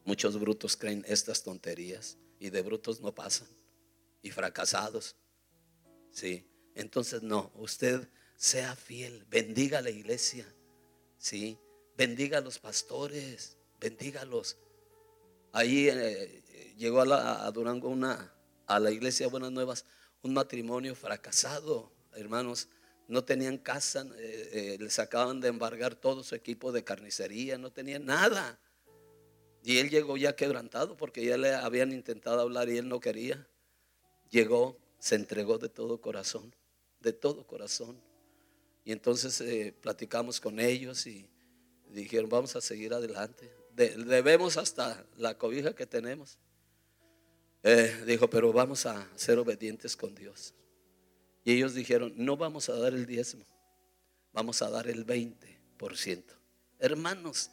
Muchos brutos creen estas tonterías y de brutos no pasan. Y fracasados. Sí. Entonces no, usted sea fiel, bendiga a la iglesia. Sí. Bendiga a los pastores, bendígalos. Ahí eh, llegó a, a Durango una, a la iglesia Buenas Nuevas un matrimonio fracasado, hermanos. No tenían casa, eh, eh, les acaban de embargar todo su equipo de carnicería, no tenían nada. Y él llegó ya quebrantado porque ya le habían intentado hablar y él no quería. Llegó, se entregó de todo corazón, de todo corazón. Y entonces platicamos con ellos y dijeron, vamos a seguir adelante. Debemos hasta la cobija que tenemos. Eh, dijo, pero vamos a ser obedientes con Dios. Y ellos dijeron, no vamos a dar el diezmo, vamos a dar el 20%. Hermanos,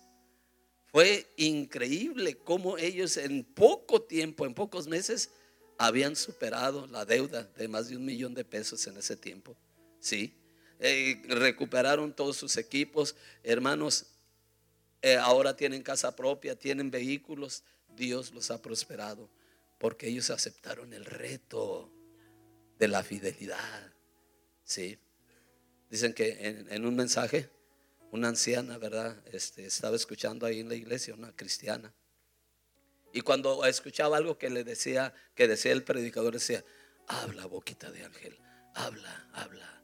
fue increíble cómo ellos en poco tiempo, en pocos meses, habían superado la deuda de más de un millón de pesos en ese tiempo. Sí, eh, recuperaron todos sus equipos, hermanos. Eh, ahora tienen casa propia, tienen vehículos. Dios los ha prosperado porque ellos aceptaron el reto de la fidelidad. ¿Sí? Dicen que en, un mensaje, una anciana, ¿verdad? Este, estaba escuchando ahí en la iglesia, una cristiana. Y cuando escuchaba algo que le decía, que decía el predicador, decía, habla boquita de ángel, habla, habla.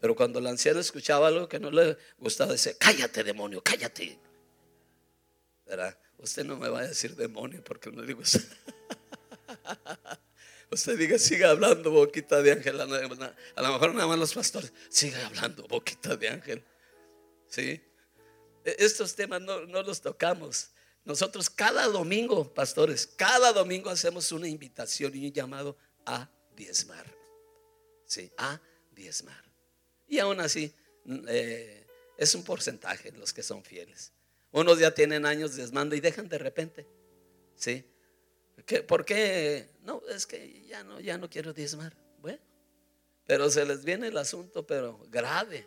Pero cuando la anciana escuchaba algo que no le gustaba, decía, cállate demonio, cállate. Usted no me va a decir demonio porque no le gusta. Usted diga, siga hablando, boquita de ángel. A lo mejor nada más los pastores, siga hablando, boquita de ángel. ¿Sí? E, estos temas no, los tocamos. Nosotros cada domingo, pastores, cada domingo hacemos una invitación y un llamado a diezmar. Sí, a diezmar. Y aún así, eh, es un porcentaje los que son fieles. Unos ya tienen años diezmando y dejan de repente. ¿Sí? ¿Por qué? No, es que ya no, ya no quiero diezmar. Bueno, pero se les viene el asunto, pero grave.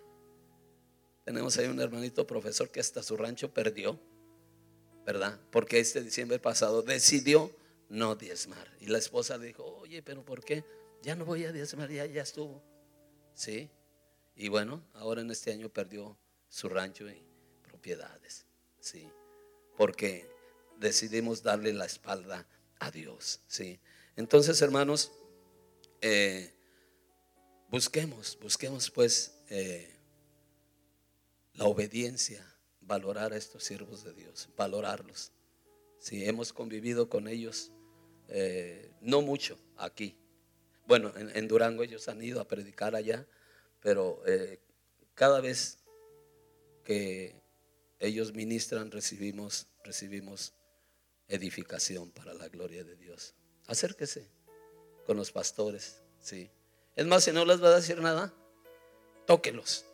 Tenemos ahí un hermanito profesor que hasta su rancho perdió, ¿verdad? Porque este diciembre pasado decidió no diezmar. Y la esposa le dijo, oye, pero ¿por qué? Ya no voy a diezmar, ya, ya estuvo. ¿Sí? Y bueno, ahora en este año perdió su rancho y propiedades. ¿Sí? Porque decidimos darle la espalda a Dios. ¿sí? Entonces, hermanos, eh, busquemos, busquemos pues eh, la obediencia, valorar a estos siervos de Dios, valorarlos. Si hemos convivido con ellos, eh, no mucho aquí. Bueno, en, Durango ellos han ido a predicar allá, pero cada vez que ellos ministran recibimos, recibimos edificación para la gloria de Dios. Acérquese con los pastores, sí. Es más, si no les va a decir nada, tóquelos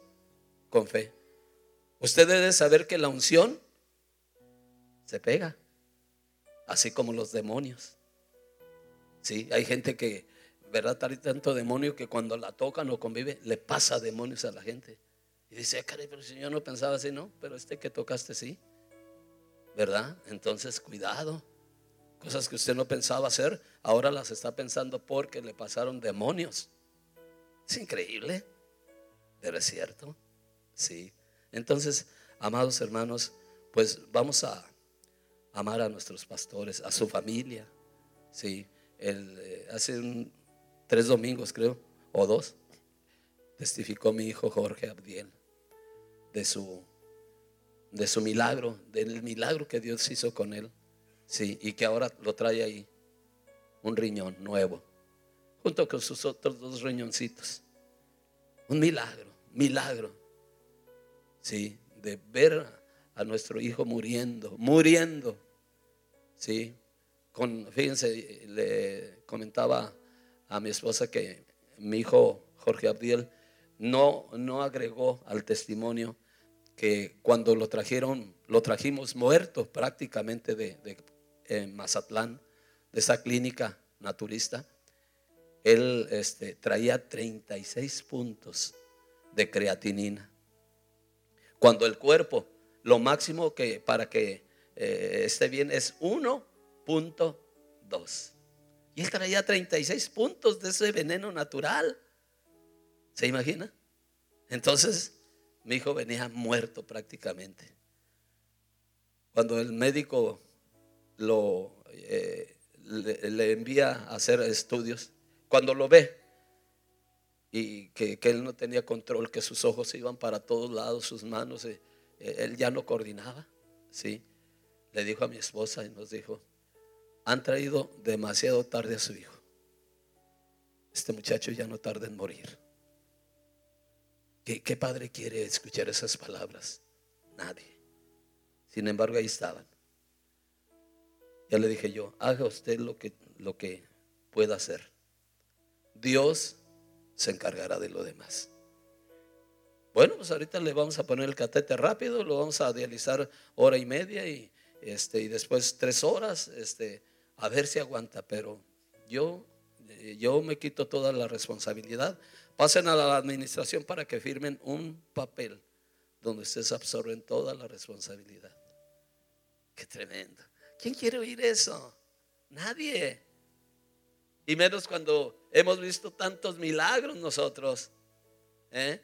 con fe. Usted debe saber que la unción se pega, así como los demonios. Sí, hay gente que, ¿verdad? Hay tanto demonio que cuando la tocan o convive, le pasa demonios a la gente. Y dice, ah, caray, pero si yo no pensaba así, no, pero este que tocaste sí. ¿Verdad? Entonces, cuidado. Cosas que usted no pensaba hacer, ahora las está pensando porque le pasaron demonios. Es increíble, pero es cierto. Sí. Entonces, amados hermanos, pues vamos a amar a nuestros pastores, a su familia. Sí. Eh, hace tres domingos, creo, o dos, testificó mi hijo Jorge Abdiel de su, de su milagro, del milagro que Dios hizo con él. Sí, y que ahora lo trae ahí, un riñón nuevo, junto con sus otros dos riñoncitos. Un milagro, milagro. Sí, de ver a nuestro hijo muriendo, muriendo. Sí, con, fíjense, le comentaba a mi esposa que mi hijo Jorge Abdiel no, no agregó al testimonio que cuando lo trajeron, lo trajimos muerto prácticamente de, Mazatlán, de esa clínica naturista, él este, traía 36 puntos de creatinina. Cuando el cuerpo, lo máximo que para que eh, esté bien es 1.2. Y él traía 36 puntos de ese veneno natural. ¿Se imagina? Entonces, mi hijo venía muerto prácticamente. Cuando el médico lo, eh, le, envía a hacer estudios, cuando lo ve y que, él no tenía control, que sus ojos iban para todos lados, sus manos, eh, eh, él ya no coordinaba, ¿sí? Le dijo a mi esposa y nos dijo, han traído demasiado tarde a su hijo. Este muchacho ya no tarda en morir. ¿Qué, padre quiere escuchar esas palabras? Nadie. Sin embargo, ahí estaban. Ya le dije yo, haga usted lo que, lo que pueda hacer. Dios se encargará de lo demás. Bueno, pues ahorita le vamos a poner el catete rápido, lo vamos a dializar hora y media y, este, y después tres horas, este, a ver si aguanta. Pero yo, yo me quito toda la responsabilidad Pasen a la administración para que firmen un papel donde ustedes absorben toda la responsabilidad. Qué tremendo. ¿Quién quiere oír eso? Nadie. Y menos cuando hemos visto tantos milagros nosotros. ¿eh?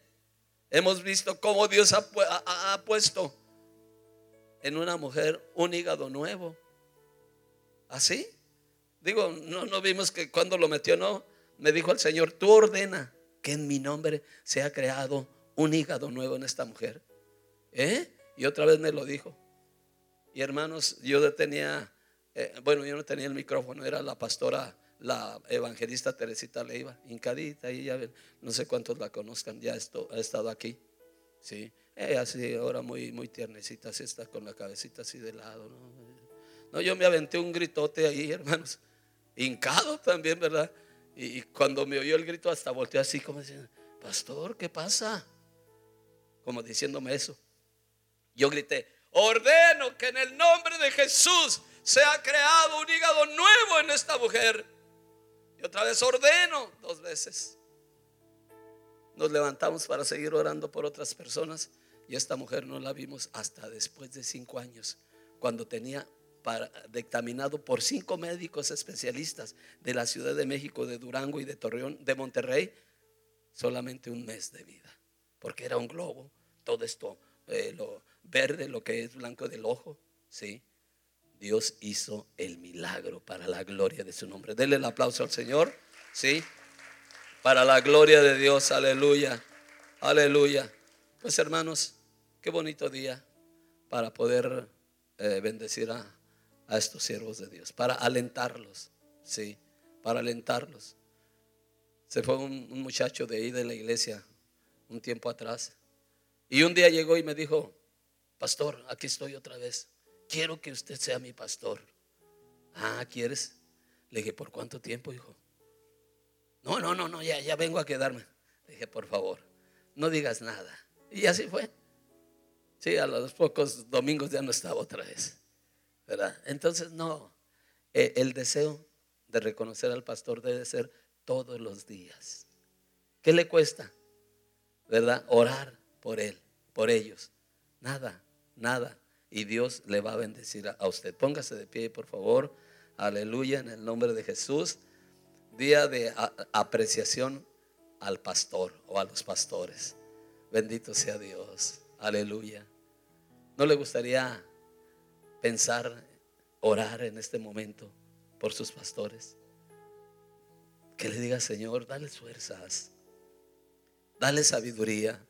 Hemos visto cómo Dios ha, puesto en una mujer un hígado nuevo. ¿Así? Digo, no, no vimos que cuando lo metió, no. Me dijo el Señor, tú ordena que en mi nombre se ha creado un hígado nuevo en esta mujer. ¿Eh? Y otra vez me lo dijo. Y hermanos, yo tenía, eh, bueno, yo no tenía el micrófono, era la pastora, la evangelista Teresita Leiva, hincadita, y ya no sé cuántos la conozcan, ya esto, ha estado aquí. Sí, ella así, ahora muy, muy tiernecita, así está con la cabecita así de lado. ¿no? no, yo me aventé un gritote ahí, hermanos, hincado también, ¿verdad? Y cuando me oyó el grito, hasta volteó así como diciendo, pastor, ¿qué pasa? Como diciéndome eso. Yo grité, ordeno que en el nombre de Jesús sea creado un hígado nuevo en esta mujer. Y otra vez ordeno dos veces. Nos levantamos para seguir orando por otras personas y esta mujer no la vimos hasta después de cinco años, cuando tenía dictaminado por cinco médicos especialistas de la Ciudad de México, de Durango y de Torreón, de Monterrey, solamente un mes de vida, porque era un globo, todo esto eh, lo verde, lo que es blanco del ojo. Sí. Dios hizo el milagro para la gloria de su nombre. Denle el aplauso al Señor. Sí. Para la gloria de Dios. Aleluya. Aleluya. Pues hermanos, qué bonito día para poder eh, bendecir a, a estos siervos de Dios, para alentarlos, sí, para alentarlos. Se fue un, muchacho de ahí de la iglesia un tiempo atrás y un día llegó y me dijo, pastor, aquí estoy otra vez, quiero que usted sea mi pastor. Ah, ¿quieres? Le dije, ¿por cuánto tiempo, hijo? No, no, no, no, ya, ya vengo a quedarme. Le dije, por favor, no digas nada. Y así fue. Sí, a los pocos domingos ya no estaba otra vez. Entonces, no, e, el deseo de reconocer al pastor debe ser todos los días. ¿Qué le cuesta? ¿Verdad? Orar por él, por ellos. Nada, nada. Y Dios le va a bendecir a usted. Póngase de pie, por favor. Aleluya, en el nombre de Jesús. Día de apreciación al pastor o a los pastores. Bendito sea Dios. Aleluya. ¿No le gustaría pensar, orar en este momento por sus pastores? Que le diga, Señor, dale fuerzas, dale sabiduría,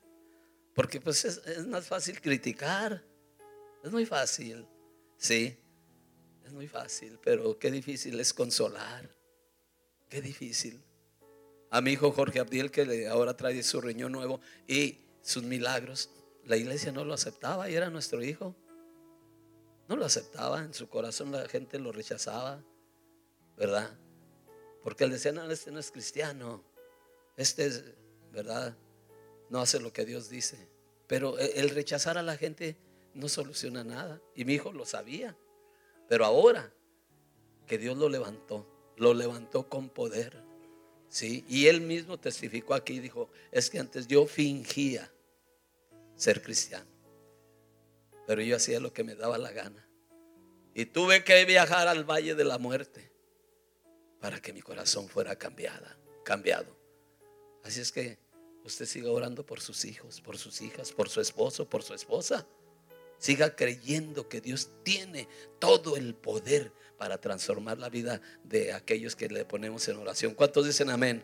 porque pues es, es más fácil criticar, es muy fácil, sí, es muy fácil, pero qué difícil es consolar, qué difícil. A mi hijo Jorge Abdiel, que ahora trae su riñón nuevo y sus milagros, la iglesia no lo aceptaba y era nuestro hijo. No lo aceptaba, en su corazón la gente lo rechazaba, ¿verdad? Porque él decía, no, este no es cristiano, este es, ¿verdad? No hace lo que Dios dice. Pero e, el rechazar a la gente no soluciona nada. Y mi hijo lo sabía. Pero ahora que Dios lo levantó, lo levantó con poder. ¿sí? Y él mismo testificó aquí y dijo, es que antes yo fingía ser cristiano. Pero yo hacía lo que me daba la gana. Y tuve que viajar al valle de la muerte para que mi corazón fuera cambiada, cambiado. Así es que usted siga orando por sus hijos, por sus hijas, por su esposo, por su esposa. Siga creyendo que Dios tiene todo el poder para transformar la vida de aquellos que le ponemos en oración. ¿Cuántos dicen amén?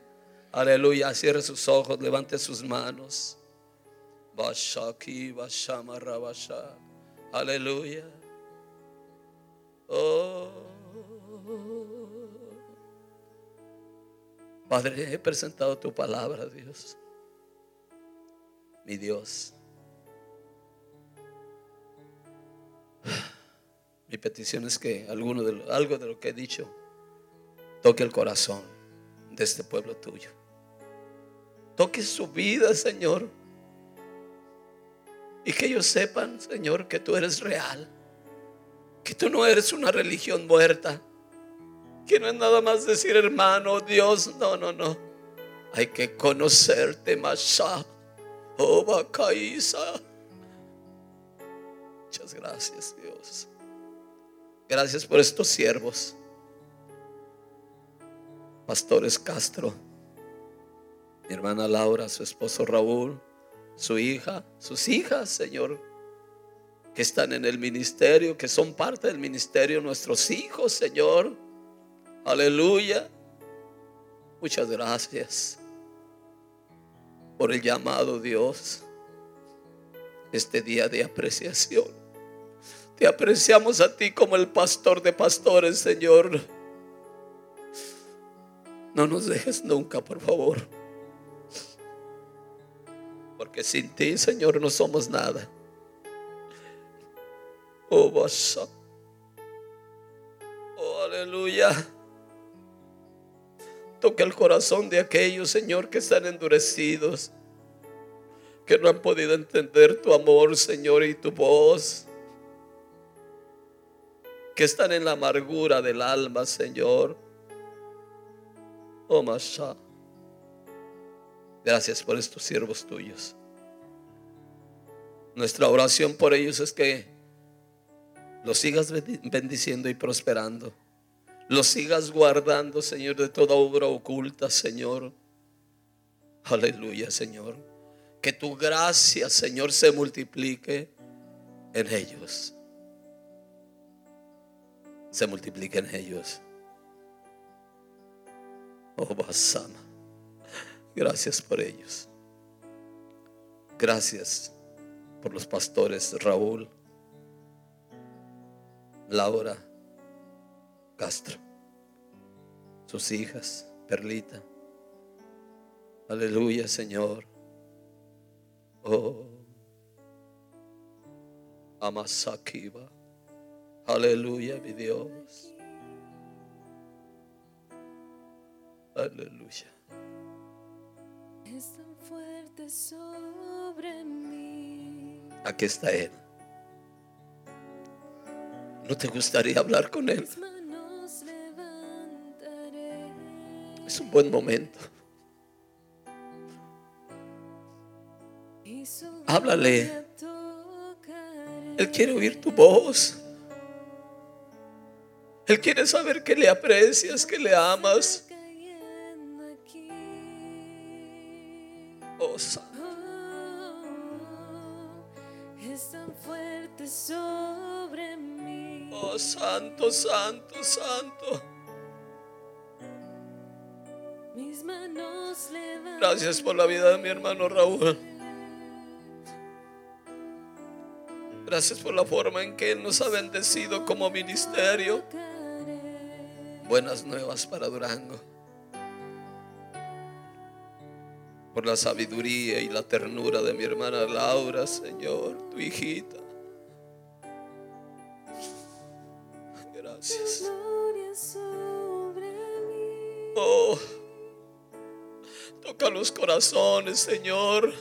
Aleluya. Cierre sus ojos, levante sus manos. Aleluya. Oh. Padre, he presentado tu palabra, Dios. Mi Dios. Mi petición es que alguno de algo de lo que he dicho toque el corazón de este pueblo tuyo. Toque su vida, Señor y que ellos sepan, Señor, que tú eres real. Que tú no eres una religión muerta. Que no es nada más decir hermano, Dios. No, no, no. Hay que conocerte, Masha. Oh, Muchas gracias, Dios. Gracias por estos siervos. Pastores Castro, mi hermana Laura, su esposo Raúl su hija, sus hijas, Señor, que están en el ministerio, que son parte del ministerio, nuestros hijos, Señor. Aleluya. Muchas gracias por el llamado, Dios, este día de apreciación. Te apreciamos a ti como el pastor de pastores, Señor. No nos dejes nunca, por favor. Porque sin ti, Señor, no somos nada. Oh, oh, aleluya. Toca el corazón de aquellos, Señor, que están endurecidos, que no han podido entender tu amor, Señor, y tu voz, que están en la amargura del alma, Señor. Oh, Masha. Gracias por estos siervos tuyos. Nuestra oración por ellos es que los sigas bendiciendo y prosperando. Los sigas guardando, Señor, de toda obra oculta, Señor. Aleluya, Señor. Que tu gracia, Señor, se multiplique en ellos. Se multiplique en ellos. Oh, Basama. Gracias por ellos. Gracias por los pastores Raúl, Laura, Castro, sus hijas, Perlita. Aleluya, Señor. Oh, Amasakiba. Aleluya, mi Dios. Aleluya. Es tan fuerte sobre mí. Aquí está Él. ¿No te gustaría hablar con Él? Es un buen momento. Háblale. Él quiere oír tu voz. Él quiere saber que le aprecias, que le amas. Oh, es tan fuerte sobre mí. oh, santo, santo, santo. Mis manos. Gracias por la vida de mi hermano Raúl. Gracias por la forma en que Él nos ha bendecido como ministerio. Buenas nuevas para Durango. Por la sabiduría y la ternura de mi hermana Laura, Señor, tu hijita. Gracias. Oh, toca los corazones, Señor.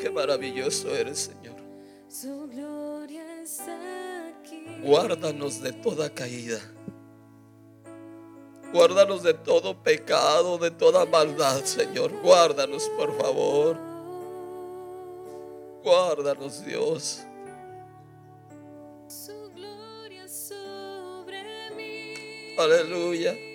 Qué maravilloso eres, Señor. Su gloria está. Guárdanos de toda caída. Guárdanos de todo pecado, de toda maldad, Señor. Guárdanos, por favor. Guárdanos, Dios. Su gloria sobre mí. Aleluya.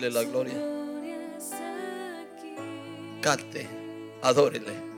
Dele la gloria. Cante, adórele.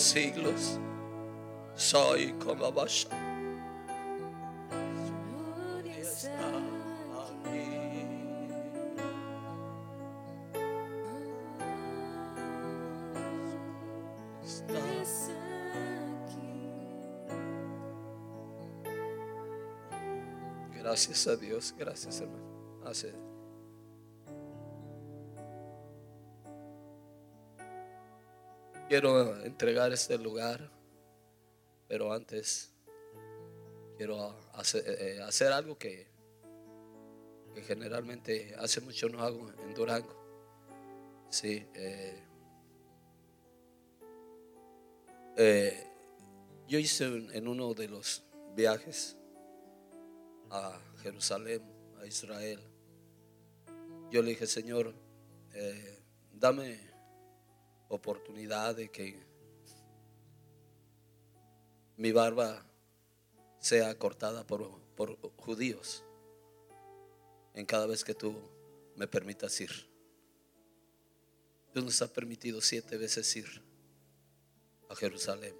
Los siglos. Soy como Está aquí. Está aquí. Gracias a Dios, gracias hermano. Hace. Quiero entregar este lugar, pero antes quiero hacer, eh, hacer algo que, generalmente hace mucho no hago en Durango. Sí, eh, eh, yo hice en uno de los viajes a Jerusalén, a Israel. Yo le dije, Señor, eh, dame oportunidad de que mi barba sea cortada por, por judíos en cada vez que tú me permitas ir. Dios nos ha permitido siete veces ir a Jerusalén.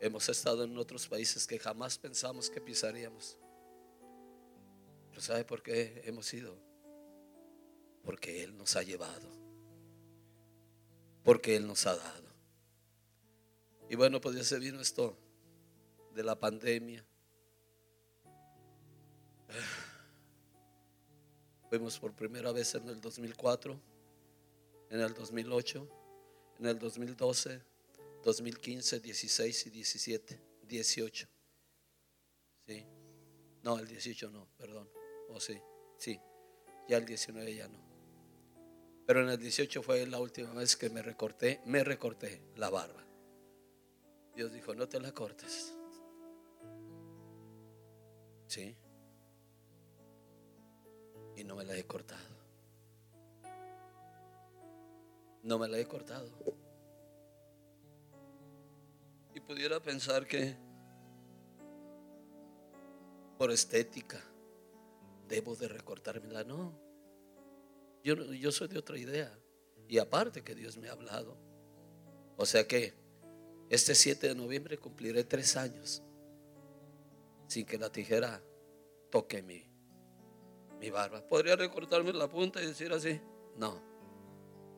Hemos estado en otros países que jamás pensamos que pisaríamos. Pero ¿sabe por qué hemos ido? Porque Él nos ha llevado. Porque Él nos ha dado. Y bueno, pues ya se vino esto de la pandemia. Fuimos por primera vez en el 2004, en el 2008, en el 2012, 2015, 16 y 17, 18. Sí. No, el 18 no, perdón. O sí, sí. Ya el 19 ya no. Pero en el 18 fue la última vez que me recorté, me recorté la barba. Dios dijo, no te la cortes. Sí. Y no me la he cortado. No me la he cortado. Y pudiera pensar que por estética debo de recortármela. No. Yo, yo soy de otra idea. Y aparte que Dios me ha hablado. O sea que este 7 de noviembre cumpliré tres años sin que la tijera toque mi, mi barba. ¿Podría recortarme la punta y decir así? No.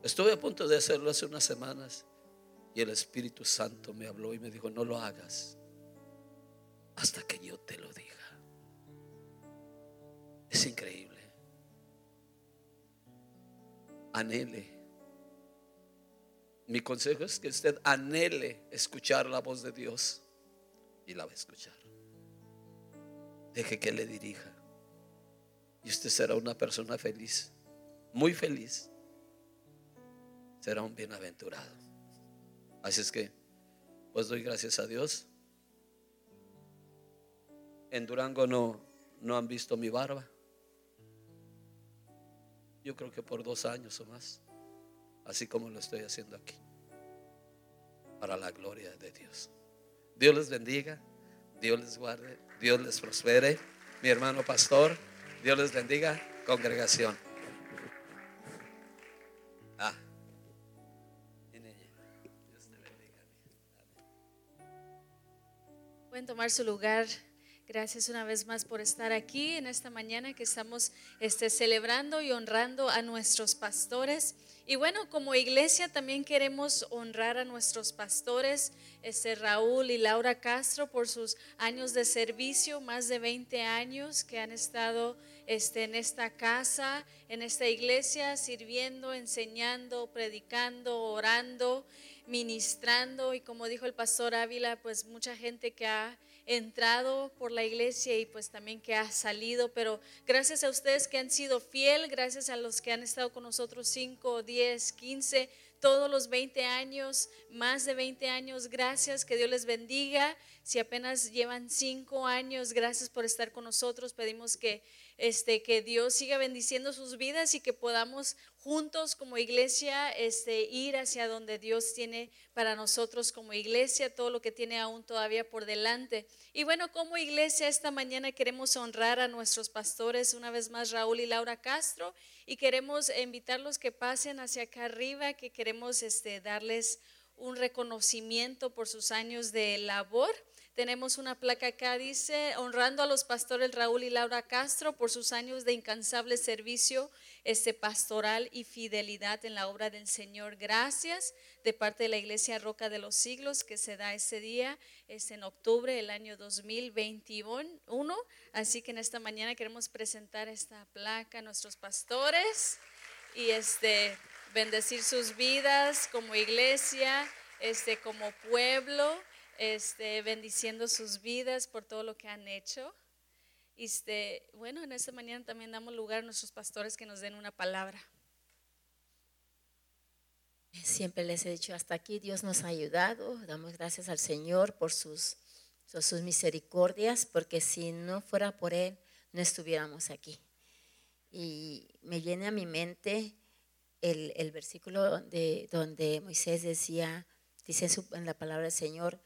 Estuve a punto de hacerlo hace unas semanas y el Espíritu Santo me habló y me dijo, no lo hagas hasta que yo te lo diga. Es increíble. Anhele. Mi consejo es que usted anhele escuchar la voz de Dios y la va a escuchar. Deje que le dirija. Y usted será una persona feliz, muy feliz. Será un bienaventurado. Así es que, pues doy gracias a Dios. En Durango no, no han visto mi barba. Yo creo que por dos años o más. Así como lo estoy haciendo aquí. Para la gloria de Dios. Dios les bendiga. Dios les guarde. Dios les prospere. Mi hermano pastor. Dios les bendiga. Congregación. Ah. Pueden tomar su lugar. Gracias una vez más por estar aquí en esta mañana que estamos este, celebrando y honrando a nuestros pastores. Y bueno, como iglesia también queremos honrar a nuestros pastores, este, Raúl y Laura Castro, por sus años de servicio, más de 20 años que han estado este, en esta casa, en esta iglesia, sirviendo, enseñando, predicando, orando, ministrando. Y como dijo el pastor Ávila, pues mucha gente que ha entrado por la iglesia y pues también que ha salido, pero gracias a ustedes que han sido fiel, gracias a los que han estado con nosotros 5, 10, 15, todos los 20 años, más de 20 años, gracias, que Dios les bendiga. Si apenas llevan 5 años, gracias por estar con nosotros. Pedimos que este que Dios siga bendiciendo sus vidas y que podamos juntos como iglesia este ir hacia donde Dios tiene para nosotros como iglesia, todo lo que tiene aún todavía por delante. Y bueno, como iglesia esta mañana queremos honrar a nuestros pastores, una vez más Raúl y Laura Castro, y queremos invitarlos que pasen hacia acá arriba, que queremos este darles un reconocimiento por sus años de labor. Tenemos una placa acá, dice, honrando a los pastores Raúl y Laura Castro por sus años de incansable servicio este, pastoral y fidelidad en la obra del Señor. Gracias de parte de la Iglesia Roca de los Siglos que se da ese día, es en octubre del año 2021. Así que en esta mañana queremos presentar esta placa a nuestros pastores y este, bendecir sus vidas como iglesia, este, como pueblo este, bendiciendo sus vidas por todo lo que han hecho. Este, bueno, en esta mañana también damos lugar a nuestros pastores que nos den una palabra. Siempre les he dicho, hasta aquí Dios nos ha ayudado. Damos gracias al Señor por sus, sus misericordias, porque si no fuera por Él, no estuviéramos aquí. Y me viene a mi mente el, el versículo de, donde Moisés decía, dice en la palabra del Señor,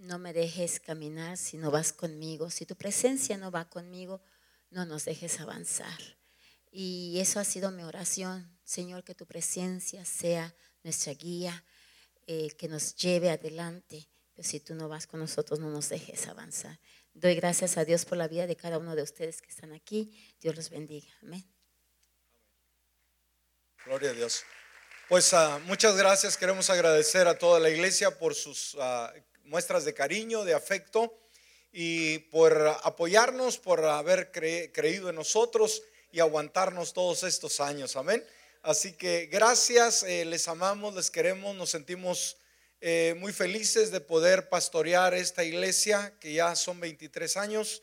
no me dejes caminar si no vas conmigo, si tu presencia no va conmigo, no nos dejes avanzar. Y eso ha sido mi oración, Señor, que tu presencia sea nuestra guía, eh, que nos lleve adelante. Pero si tú no vas con nosotros, no nos dejes avanzar. Doy gracias a Dios por la vida de cada uno de ustedes que están aquí. Dios los bendiga. Amén. Gloria a Dios. Pues uh, muchas gracias. Queremos agradecer a toda la iglesia por sus uh, muestras de cariño, de afecto y por apoyarnos, por haber cre creído en nosotros y aguantarnos todos estos años. Amén. Así que gracias, eh, les amamos, les queremos, nos sentimos eh, muy felices de poder pastorear esta iglesia, que ya son 23 años,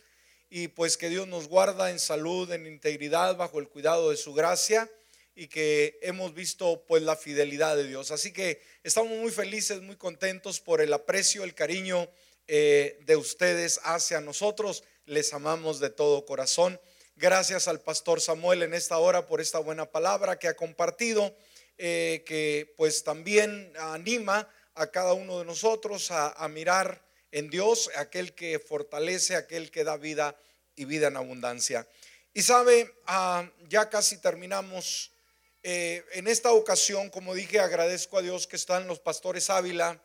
y pues que Dios nos guarda en salud, en integridad, bajo el cuidado de su gracia y que hemos visto pues la fidelidad de Dios. Así que estamos muy felices, muy contentos por el aprecio, el cariño eh, de ustedes hacia nosotros. Les amamos de todo corazón. Gracias al pastor Samuel en esta hora por esta buena palabra que ha compartido, eh, que pues también anima a cada uno de nosotros a, mirar en Dios, aquel que fortalece, aquel que da vida y vida en abundancia. Y sabe, ah, ya casi terminamos eh, en esta ocasión, como dije, agradezco a Dios que están los pastores Ávila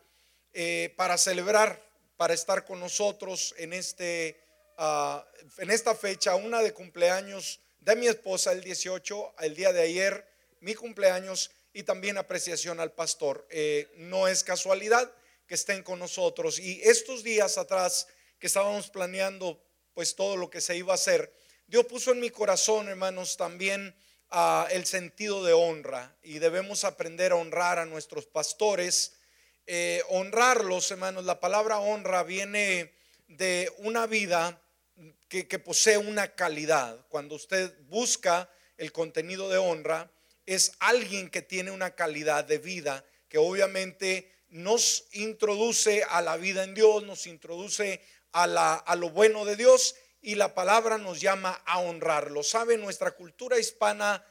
eh, para celebrar, para estar con nosotros en, este, ah, en esta fecha, una de cumpleaños de mi esposa, el 18, el día de ayer, mi cumpleaños y también apreciación al pastor. Eh, no es casualidad que estén con nosotros. Y estos días atrás que estábamos planeando pues todo lo que se iba a hacer, Dios puso en mi corazón, hermanos, también el sentido de honra y debemos aprender a honrar a nuestros pastores. Eh, honrarlos, hermanos, la palabra honra viene de una vida que, que posee una calidad. Cuando usted busca el contenido de honra, es alguien que tiene una calidad de vida que obviamente nos introduce a la vida en Dios, nos introduce a, la, a lo bueno de Dios y la palabra nos llama a honrarlo. Sabe, nuestra cultura hispana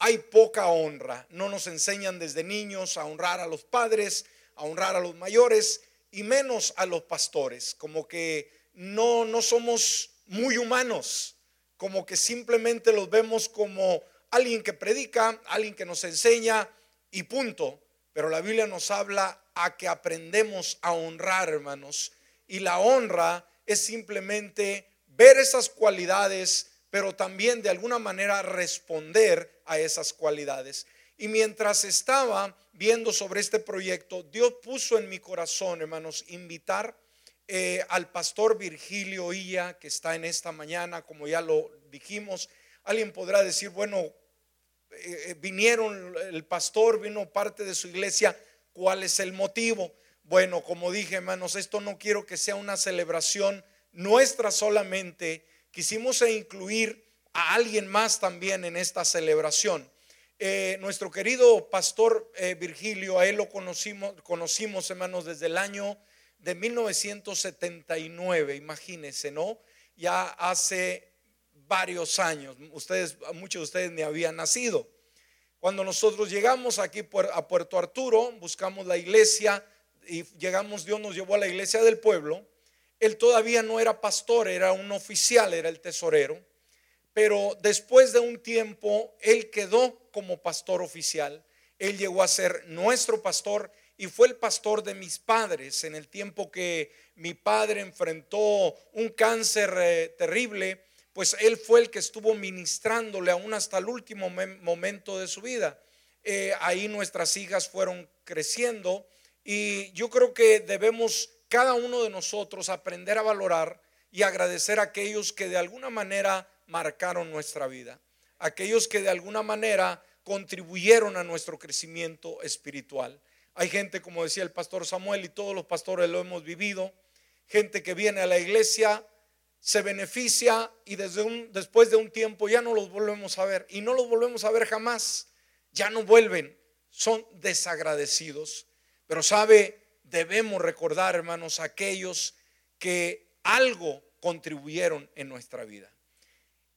hay poca honra. No nos enseñan desde niños a honrar a los padres, a honrar a los mayores y menos a los pastores. Como que no, no somos muy humanos, como que simplemente los vemos como alguien que predica, alguien que nos enseña y punto. Pero la Biblia nos habla a que aprendemos a honrar, hermanos. Y la honra es simplemente ver esas cualidades, pero también de alguna manera responder a esas cualidades. Y mientras estaba viendo sobre este proyecto, Dios puso en mi corazón, hermanos, invitar eh, al pastor Virgilio Illa, que está en esta mañana, como ya lo dijimos. Alguien podrá decir, bueno, eh, eh, vinieron, el pastor vino parte de su iglesia, ¿cuál es el motivo? Bueno, como dije, hermanos, esto no quiero que sea una celebración nuestra solamente, quisimos incluir a alguien más también en esta celebración. Eh, nuestro querido pastor eh, Virgilio, a él lo conocimos, conocimos, hermanos, desde el año de 1979, imagínense, ¿no? Ya hace varios años, ustedes, muchos de ustedes ni habían nacido. Cuando nosotros llegamos aquí a Puerto Arturo, buscamos la iglesia y llegamos, Dios nos llevó a la iglesia del pueblo él todavía no era pastor, era un oficial, era el tesorero. Pero después de un tiempo, él quedó como pastor oficial. Él llegó a ser nuestro pastor y fue el pastor de mis padres en el tiempo que mi padre enfrentó un cáncer eh, terrible, pues él fue el que estuvo ministrándole aún hasta el último momento de su vida. Eh, ahí nuestras hijas fueron creciendo y yo creo que debemos cada uno de nosotros aprender a valorar y agradecer a aquellos que de alguna manera marcaron nuestra vida, aquellos que de alguna manera contribuyeron a nuestro crecimiento espiritual. Hay gente, como decía el pastor Samuel, y todos los pastores lo hemos vivido, gente que viene a la iglesia, se beneficia y desde un, después de un tiempo ya no los volvemos a ver y no los volvemos a ver jamás, ya no vuelven, son desagradecidos. Pero sabe, debemos recordar, hermanos, aquellos que algo contribuyeron en nuestra vida.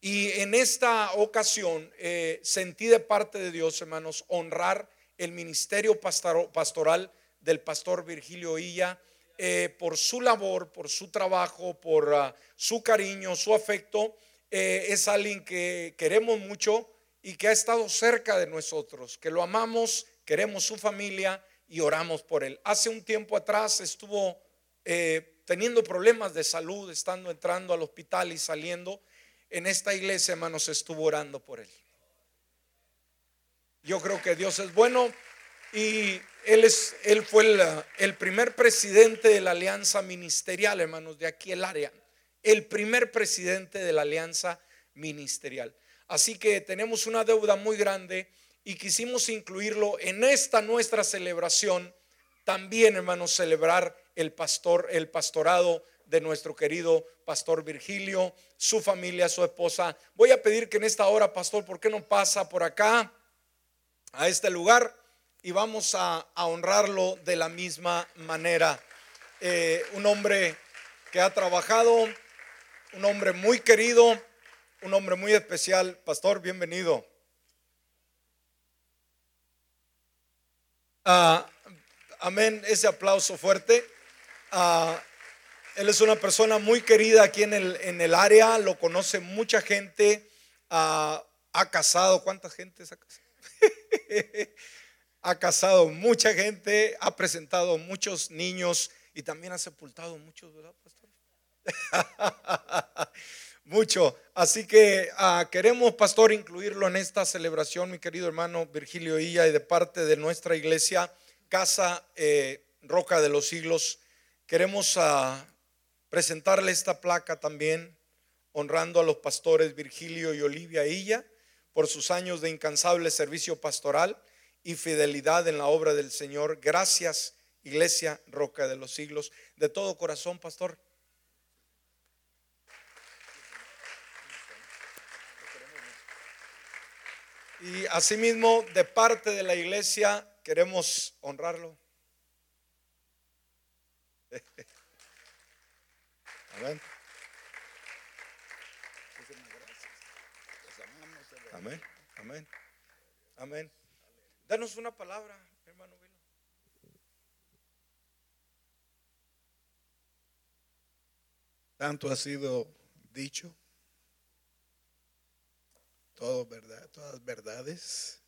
Y en esta ocasión eh, sentí de parte de Dios, hermanos, honrar el ministerio pastoral del pastor Virgilio Illa eh, por su labor, por su trabajo, por ah, su cariño, su afecto. Eh, es alguien que queremos mucho y que ha estado cerca de nosotros, que lo amamos, queremos su familia y oramos por él. Hace un tiempo atrás estuvo eh, teniendo problemas de salud, estando entrando al hospital y saliendo. En esta iglesia, hermanos, estuvo orando por él. Yo creo que Dios es bueno y él, es, él fue el, el primer presidente de la alianza ministerial, hermanos, de aquí el área. El primer presidente de la alianza ministerial. Así que tenemos una deuda muy grande y quisimos incluirlo en esta nuestra celebración. También, hermanos, celebrar el pastor, el pastorado de nuestro querido pastor Virgilio, su familia, su esposa. Voy a pedir que en esta hora, pastor, ¿por qué no pasa por acá a este lugar? Y vamos a, honrarlo de la misma manera. Eh, un hombre que ha trabajado, un hombre muy querido, un hombre muy especial. Pastor, bienvenido. Ah, amén, ese aplauso fuerte. Ah, él es una persona muy querida aquí en el, en el área, lo conoce mucha gente, ah, ha casado, ¿cuánta gente ha casado? ha casado mucha gente, ha presentado muchos niños y también ha sepultado muchos, ¿verdad, pastor? Mucho. Así que ah, queremos, pastor, incluirlo en esta celebración, mi querido hermano Virgilio Illa, y de parte de nuestra iglesia, Casa eh, Roca de los Siglos. Queremos ah, presentarle esta placa también, honrando a los pastores Virgilio y Olivia Illa por sus años de incansable servicio pastoral y fidelidad en la obra del Señor. Gracias, Iglesia Roca de los Siglos. De todo corazón, pastor. Y asimismo, de parte de la iglesia, queremos honrarlo. Amén. Amén. Amén. Amén. Danos una palabra, hermano Tanto ha sido dicho todas verdades.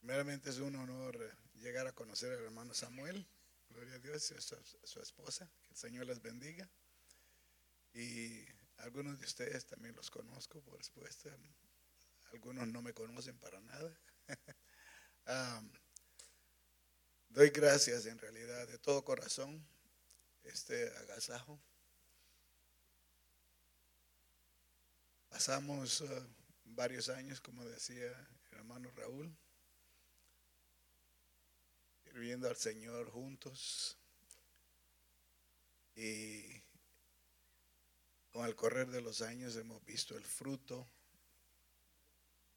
Primeramente es un honor llegar a conocer al hermano Samuel, gloria a Dios, y a su, esposa, que el Señor les bendiga. Y algunos de ustedes también los conozco, por supuesto. Algunos no me conocen para nada. doy gracias en realidad de todo corazón este agasajo. Pasamos uh, varios años, como decía el hermano Raúl, viviendo al Señor juntos y con el correr de los años hemos visto el fruto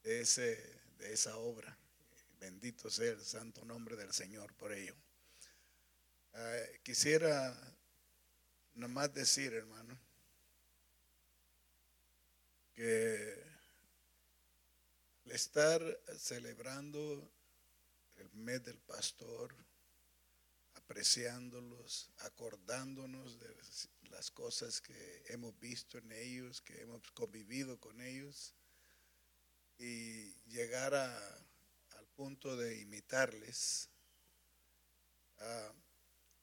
de, ese, de esa obra. Bendito sea el santo nombre del Señor por ello. Ah, quisiera nomás decir, hermano, que estar celebrando el mes del pastor, apreciándolos, acordándonos de las cosas que hemos visto en ellos, que hemos convivido con ellos, y llegar al punto de imitarles, ah,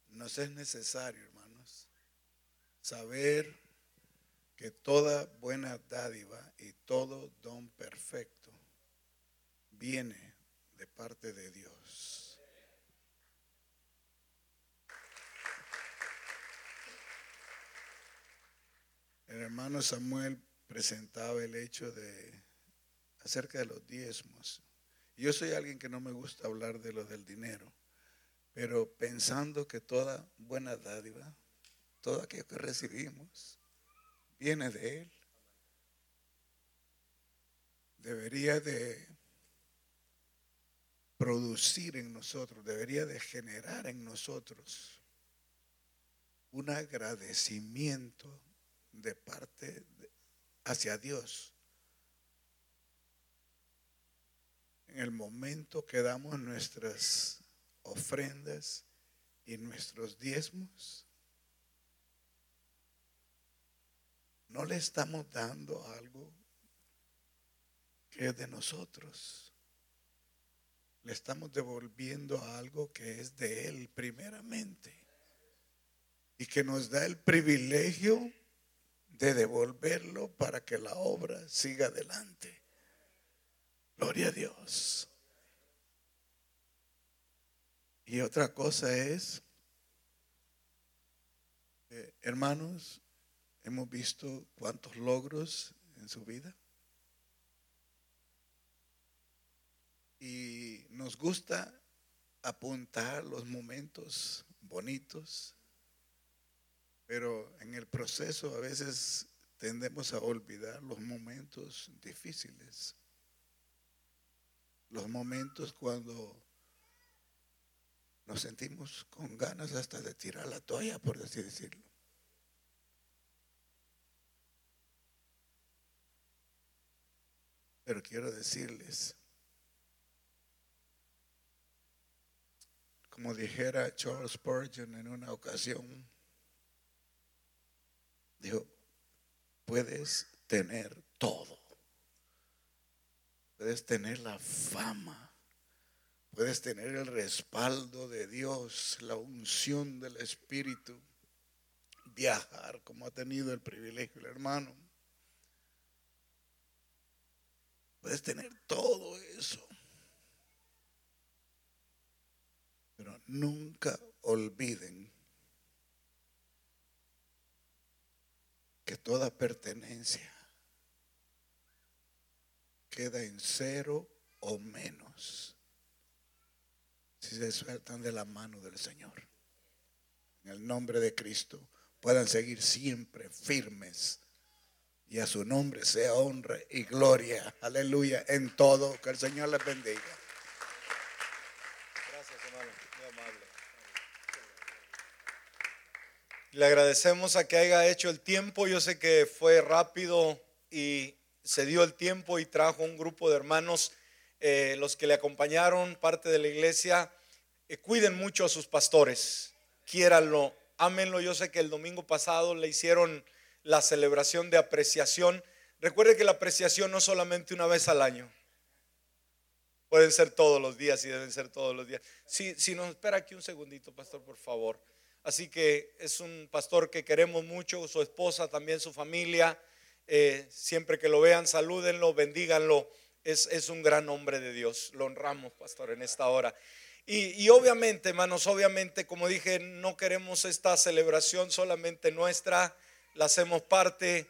nos es necesario, hermanos, saber que toda buena dádiva y todo don perfecto viene de parte de Dios. El hermano Samuel presentaba el hecho de acerca de los diezmos. Yo soy alguien que no me gusta hablar de lo del dinero, pero pensando que toda buena dádiva, todo aquello que recibimos, viene de Él. Debería de producir en nosotros, debería de generar en nosotros un agradecimiento de parte hacia Dios. En el momento que damos nuestras ofrendas y nuestros diezmos, no le estamos dando algo que es de nosotros. Le estamos devolviendo algo que es de Él primeramente. Y que nos da el privilegio de devolverlo para que la obra siga adelante. Gloria a Dios. Y otra cosa es, eh, hermanos, hemos visto cuántos logros en su vida. Y nos gusta apuntar los momentos bonitos, pero en el proceso a veces tendemos a olvidar los momentos difíciles, los momentos cuando nos sentimos con ganas hasta de tirar la toalla, por así decirlo. Pero quiero decirles, como dijera Charles Spurgeon en una ocasión, dijo, puedes tener todo. Puedes tener la fama. Puedes tener el respaldo de Dios, la unción del Espíritu. Viajar como ha tenido el privilegio el hermano. Puedes tener todo eso. Pero nunca olviden que toda pertenencia queda en cero o menos si se sueltan de la mano del Señor. En el nombre de Cristo puedan seguir siempre firmes y a su nombre sea honra y gloria. Aleluya. En todo. Que el Señor les bendiga. Gracias, hermano. Muy amable. Le agradecemos a que haya hecho el tiempo. Yo sé que fue rápido y se dio el tiempo y trajo un grupo de hermanos, eh, los que le acompañaron, parte de la iglesia. Eh, cuiden mucho a sus pastores. Quiéranlo, ámenlo. Yo sé que el domingo pasado le hicieron la celebración de apreciación. Recuerde que la apreciación no solamente una vez al año. Pueden ser todos los días y deben ser todos los días. Si, si nos espera aquí un segundito, pastor, por favor. Así que es un pastor que queremos mucho, su esposa, también su familia. Eh, siempre que lo vean, salúdenlo, bendíganlo. Es, es, un gran hombre de Dios. Lo honramos, pastor, en esta hora. Y, y, obviamente, hermanos, obviamente, como dije, no queremos esta celebración solamente nuestra, la hacemos parte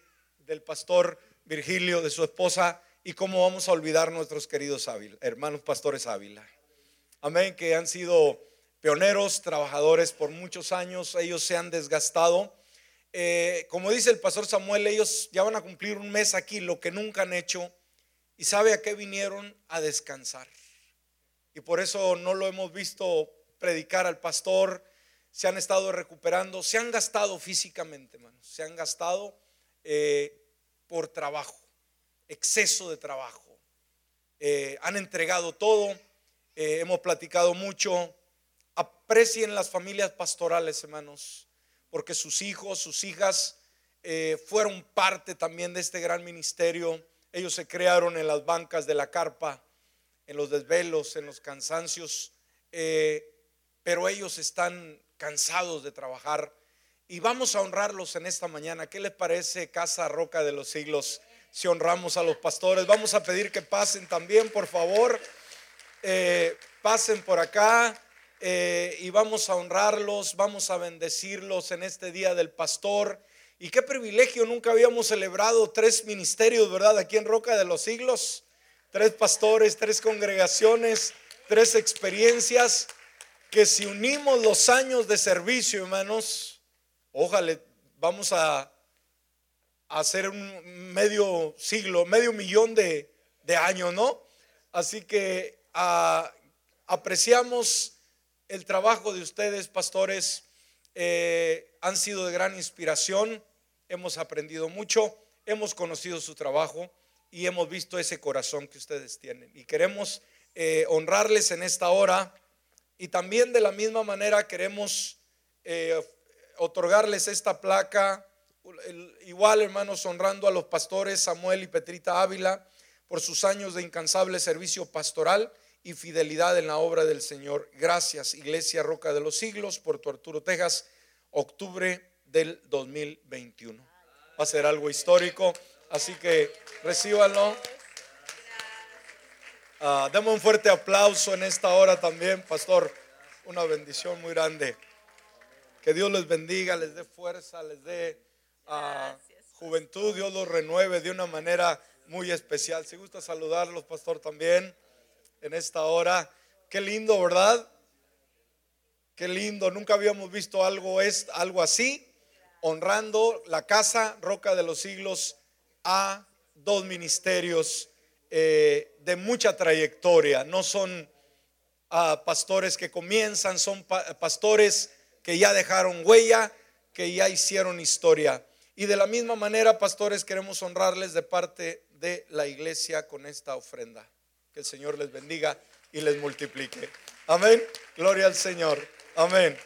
del pastor Virgilio, de su esposa, y cómo vamos a olvidar nuestros queridos Ávila, hermanos pastores Ávila. Amén, que han sido pioneros, trabajadores por muchos años, ellos se han desgastado. Eh, como dice el pastor Samuel, ellos ya van a cumplir un mes aquí, lo que nunca han hecho, y sabe a qué vinieron a descansar. Y por eso no lo hemos visto predicar al pastor, se han estado recuperando, se han gastado físicamente, hermanos, se han gastado eh, por trabajo, exceso de trabajo. Eh, han entregado todo, hemos platicado mucho. Aprecien las familias pastorales, hermanos, porque sus hijos, sus hijas fueron parte también de este gran ministerio. Ellos se crearon en las bancas de la carpa, en los desvelos, en los cansancios, pero ellos están cansados de trabajar. Y vamos a honrarlos en esta mañana. ¿Qué les parece, Casa Roca de los Siglos? Si honramos a los pastores, vamos a pedir que pasen también, por favor. Eh, pasen por acá eh, y vamos a honrarlos, vamos a bendecirlos en este día del pastor. Y qué privilegio, nunca habíamos celebrado tres ministerios, ¿verdad? Aquí en Roca de los Siglos. Tres pastores, tres congregaciones, tres experiencias que si unimos los años de servicio, hermanos, ojalá vamos a, hacer un medio siglo, medio millón de, años, ¿no? Así que ah, apreciamos el trabajo de ustedes, pastores. eh, han sido de gran inspiración, hemos aprendido mucho, hemos conocido su trabajo y hemos visto ese corazón que ustedes tienen. Y queremos eh, honrarles en esta hora y también de la misma manera queremos eh, otorgarles esta placa, igual hermanos, honrando a los pastores Samuel y Petrita Ávila por sus años de incansable servicio pastoral y fidelidad en la obra del Señor. Gracias, Iglesia Roca de los Siglos, Puerto Arturo, Texas, octubre del 2021. Va a ser algo histórico, así que recíbanlo. Uh, demos un fuerte aplauso en esta hora también, pastor. Una bendición muy grande. Que Dios les bendiga, les dé fuerza, les dé ah, juventud, Dios los renueve de una manera muy especial. Si gusta saludarlos, pastor, también en esta hora. Qué lindo, ¿verdad? Qué lindo. Nunca habíamos visto algo, es, algo así, honrando la casa Roca de los Siglos a dos ministerios eh, de mucha trayectoria. No son ah, pastores que comienzan, son pastores que ya dejaron huella, que ya hicieron historia. Y de la misma manera, pastores, queremos honrarles de parte de la iglesia con esta ofrenda. Que el Señor les bendiga y les multiplique. Amén. Gloria al Señor. Amén.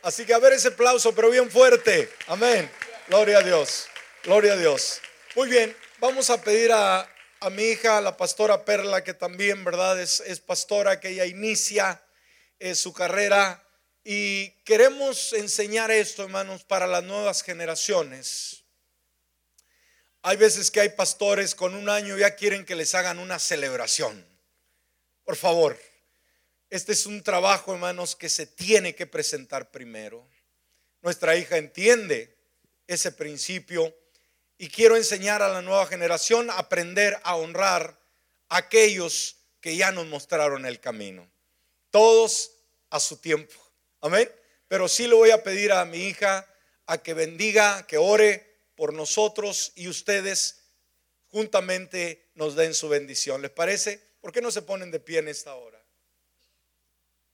Así que a ver ese aplauso, pero bien fuerte. Amén. Gloria a Dios. Gloria a Dios. Muy bien, vamos a pedir a, mi hija, la pastora Perla, que también, ¿verdad? Es, es pastora, que ella inicia eh, su carrera. Y queremos enseñar esto, hermanos, para las nuevas generaciones. Hay veces que hay pastores con un año ya quieren que les hagan una celebración. Por favor, este es un trabajo, hermanos, que se tiene que presentar primero. Nuestra hija entiende ese principio y quiero enseñar a la nueva generación a aprender a honrar a aquellos que ya nos mostraron el camino. Todos a su tiempo. Amén. Pero sí le voy a pedir a mi hija a que bendiga, que ore por nosotros y ustedes juntamente nos den su bendición. ¿Les parece? ¿Por qué no se ponen de pie en esta hora?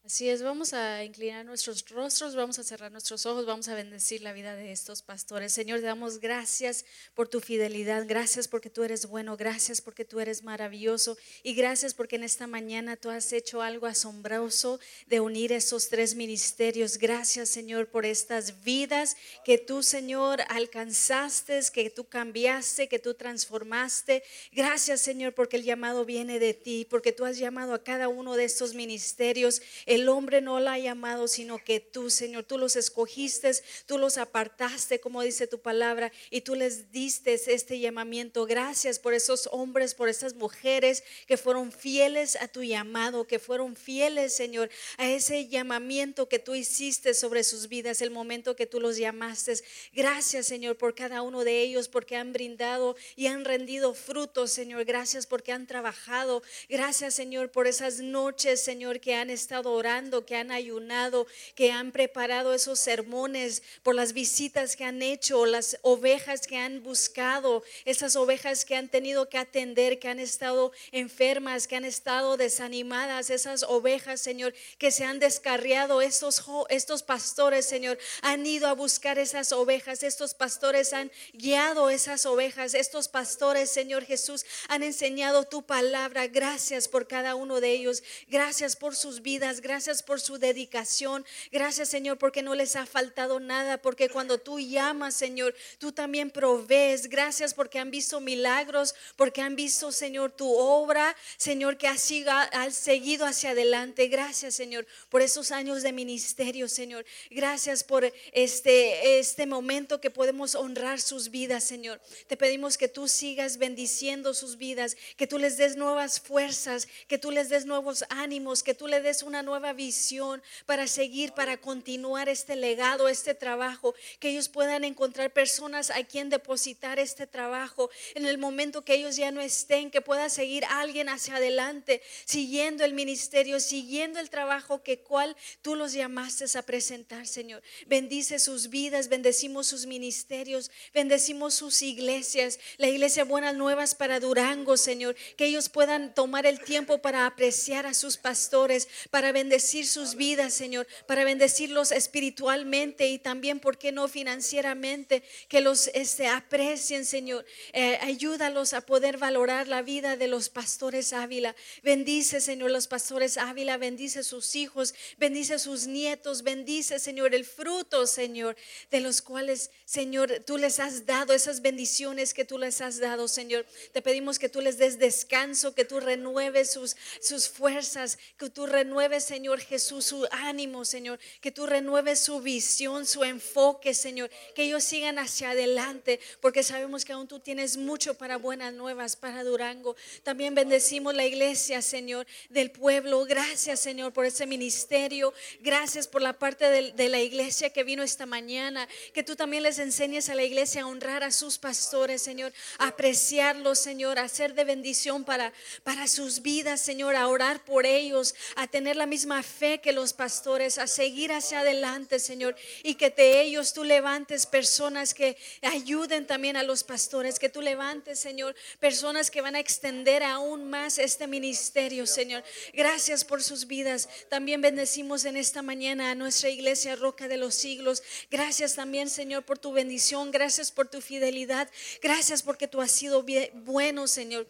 Así es, vamos a inclinar nuestros rostros, vamos a cerrar nuestros ojos, vamos a bendecir la vida de estos pastores. Señor, te damos gracias por tu fidelidad, gracias porque tú eres bueno, gracias porque tú eres maravilloso y gracias porque en esta mañana tú has hecho algo asombroso de unir esos tres ministerios. Gracias, Señor, por estas vidas que tú, Señor, alcanzaste, que tú cambiaste, que tú transformaste. Gracias, Señor, porque el llamado viene de ti, porque tú has llamado a cada uno de estos ministerios. El hombre no la ha llamado, sino que tú, Señor, tú los escogiste, tú los apartaste, como dice tu palabra, y tú les diste este llamamiento. Gracias por esos hombres, por esas mujeres que fueron fieles a tu llamado, que fueron fieles, Señor, a ese llamamiento que tú hiciste sobre sus vidas, el momento que tú los llamaste. Gracias, Señor, por cada uno de ellos, porque han brindado y han rendido frutos, Señor. Gracias porque han trabajado. Gracias, Señor, por esas noches, Señor, que han estado orando que han ayunado, que han preparado esos sermones, por las visitas que han hecho, las ovejas que han buscado, esas ovejas que han tenido que atender, que han estado enfermas, que han estado desanimadas, esas ovejas, Señor, que se han descarriado, estos, estos pastores, Señor, han ido a buscar esas ovejas, estos pastores han guiado esas ovejas, estos pastores, Señor Jesús, han enseñado tu palabra. Gracias por cada uno de ellos, gracias por sus vidas, Gracias por su dedicación. Gracias, Señor, porque no les ha faltado nada. Porque cuando tú llamas, Señor, tú también provees. Gracias porque han visto milagros, porque han visto, Señor, tu obra, Señor, que ha seguido hacia adelante. Gracias, Señor, por esos años de ministerio, Señor. Gracias por este, este momento que podemos honrar sus vidas, Señor. Te pedimos que tú sigas bendiciendo sus vidas, que tú les des nuevas fuerzas, que tú les des nuevos ánimos, que tú les des una nueva nueva visión para seguir, para continuar este legado, este trabajo, que ellos puedan encontrar personas a quien depositar este trabajo en el momento que ellos ya no estén, que pueda seguir alguien hacia adelante, siguiendo el ministerio, siguiendo el trabajo que cual tú los llamaste a presentar, Señor. Bendice sus vidas, bendecimos sus ministerios, bendecimos sus iglesias, la iglesia Buenas Nuevas para Durango, Señor, que ellos puedan tomar el tiempo para apreciar a sus pastores, para bendecir bendecir sus vidas, Señor, para bendecirlos espiritualmente y también, ¿por qué no financieramente? Que los este, aprecien, Señor. Eh, ayúdalos a poder valorar la vida de los pastores Ávila. Bendice, Señor, los pastores Ávila, bendice sus hijos, bendice sus nietos, bendice, Señor, el fruto, Señor, de los cuales, Señor, tú les has dado esas bendiciones que tú les has dado, Señor. Te pedimos que tú les des descanso, que tú renueves sus, sus fuerzas, que tú renueves, Señor Jesús, su ánimo, Señor, que tú renueves su visión, su enfoque, Señor, que ellos sigan hacia adelante, porque sabemos que aún tú tienes mucho para buenas nuevas, para Durango. También bendecimos la iglesia, Señor, del pueblo. Gracias, Señor, por ese ministerio. Gracias por la parte de, de la iglesia que vino esta mañana, que tú también les enseñes a la iglesia a honrar a sus pastores, Señor, a apreciarlos, Señor, a ser de bendición para, para sus vidas, Señor, a orar por ellos, a tener la misma fe que los pastores, a seguir hacia adelante, Señor, y que de ellos tú levantes personas que ayuden también a los pastores, que tú levantes, Señor, personas que van a extender aún más este ministerio, Señor. Gracias por sus vidas. También bendecimos en esta mañana a nuestra iglesia Roca de los Siglos. Gracias también, Señor, por tu bendición. Gracias por tu fidelidad. Gracias porque tú has sido bueno, Señor.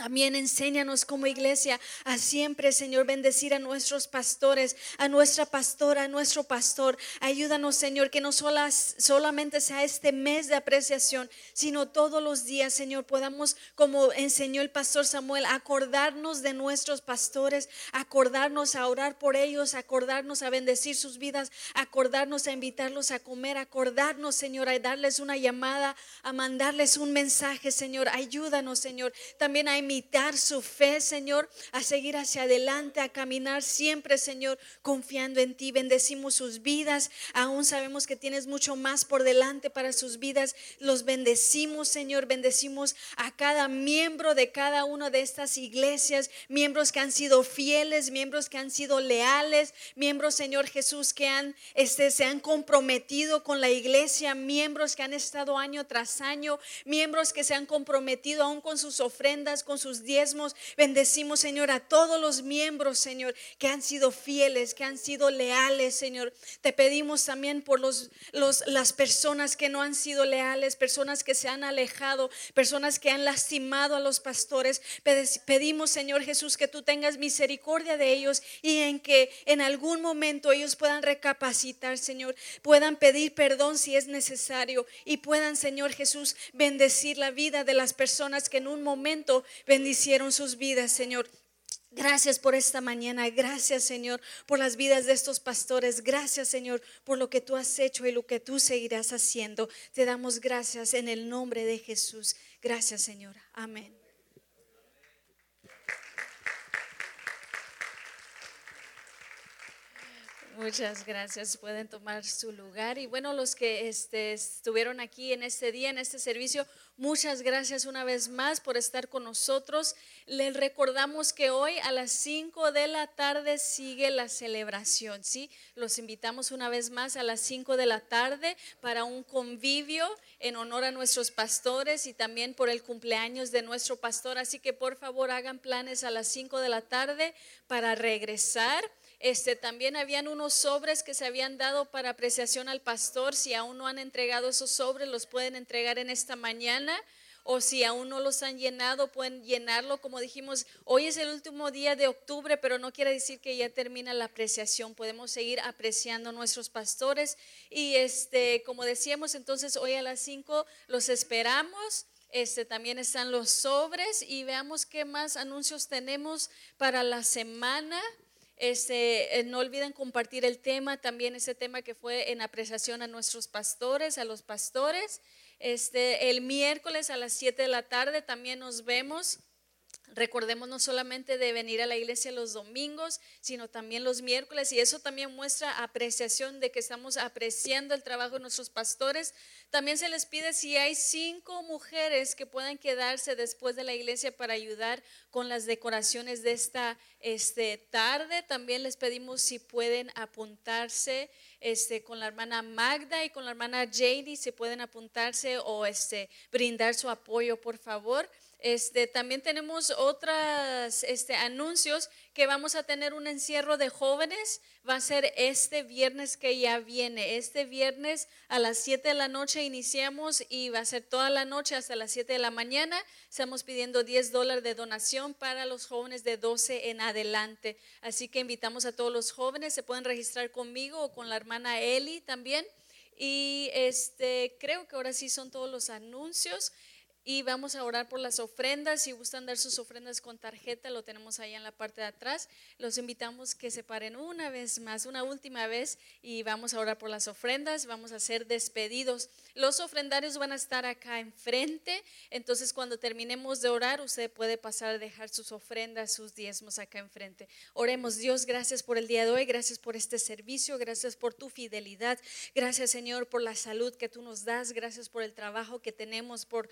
También enséñanos como iglesia a siempre, Señor, bendecir a nuestros pastores, a nuestra pastora, a nuestro pastor. Ayúdanos, Señor, que no solas, solamente sea este mes de apreciación, sino todos los días, Señor, podamos, como enseñó el pastor Samuel, acordarnos de nuestros pastores, acordarnos a orar por ellos, acordarnos a bendecir sus vidas, acordarnos a invitarlos a comer, acordarnos, Señor, a darles una llamada, a mandarles un mensaje, Señor. Ayúdanos, Señor, también a imitar su fe, Señor, a seguir hacia adelante, a caminar siempre, Señor, confiando en ti. Bendecimos sus vidas. Aún sabemos que tienes mucho más por delante para sus vidas. Los bendecimos, Señor. Bendecimos a cada miembro de cada una de estas iglesias, miembros que han sido fieles, miembros que han sido leales, miembros, Señor Jesús, que este, se han comprometido con la iglesia, miembros que han estado año tras año, miembros que se han comprometido aún con sus ofrendas, con sus diezmos. Bendecimos, Señor, a todos los miembros, Señor, que han sido fieles, que han sido leales, Señor. Te pedimos también por los, los, las personas que no han sido leales, personas que se han alejado, personas que han lastimado a los pastores. Pedimos, Señor Jesús, que tú tengas misericordia de ellos y en que en algún momento ellos puedan recapacitar, Señor, puedan pedir perdón si es necesario y puedan, Señor Jesús, bendecir la vida de las personas que en un momento bendicieron sus vidas, Señor. Gracias por esta mañana. Gracias, Señor, por las vidas de estos pastores. Gracias, Señor, por lo que tú has hecho y lo que tú seguirás haciendo. Te damos gracias en el nombre de Jesús. Gracias, Señor. Amén. Muchas gracias. Pueden tomar su lugar. Y bueno, los que este, estuvieron aquí en este día, en este servicio, muchas gracias una vez más por estar con nosotros. Les recordamos que hoy a las 5 de la tarde sigue la celebración, ¿sí? Los invitamos una vez más a las 5 de la tarde para un convivio en honor a nuestros pastores y también por el cumpleaños de nuestro pastor. Así que por favor hagan planes a las 5 de la tarde para regresar. Este, también habían unos sobres que se habían dado para apreciación al pastor. Si aún no han entregado esos sobres, los pueden entregar en esta mañana. O si aún no los han llenado, pueden llenarlo. Como dijimos, hoy es el último día de octubre, pero no quiere decir que ya termina la apreciación. Podemos seguir apreciando nuestros pastores. Y este, como decíamos, entonces hoy a las 5 los esperamos. Este, también están los sobres y veamos qué más anuncios tenemos para la semana. Este, no olviden compartir el tema, también ese tema que fue en apreciación a nuestros pastores, a los pastores. Este, el miércoles a las 7 de la tarde también nos vemos. Recordemos no solamente de venir a la iglesia los domingos, sino también los miércoles. Y eso también muestra apreciación de que estamos apreciando el trabajo de nuestros pastores. También se les pide si hay cinco mujeres que puedan quedarse después de la iglesia para ayudar con las decoraciones de esta este, tarde. También les pedimos si pueden apuntarse este, con la hermana Magda y con la hermana JD, si pueden apuntarse o este, brindar su apoyo, por favor. Este, también tenemos otros este, anuncios que vamos a tener un encierro de jóvenes. Va a ser este viernes que ya viene. Este viernes a las 7 de la noche iniciamos y va a ser toda la noche hasta las 7 de la mañana. Estamos pidiendo 10 dólares de donación para los jóvenes de 12 en adelante. Así que invitamos a todos los jóvenes. Se pueden registrar conmigo o con la hermana Eli también. Y este, creo que ahora sí son todos los anuncios. Y vamos a orar por las ofrendas. Si gustan dar sus ofrendas con tarjeta, lo tenemos ahí en la parte de atrás. Los invitamos que se paren una vez más, una última vez, y vamos a orar por las ofrendas. Vamos a ser despedidos. Los ofrendarios van a estar acá enfrente. Entonces, cuando terminemos de orar, usted puede pasar a dejar sus ofrendas, sus diezmos acá enfrente. Oremos, Dios, gracias por el día de hoy. Gracias por este servicio. Gracias por tu fidelidad. Gracias, Señor, por la salud que tú nos das. Gracias por el trabajo que tenemos, por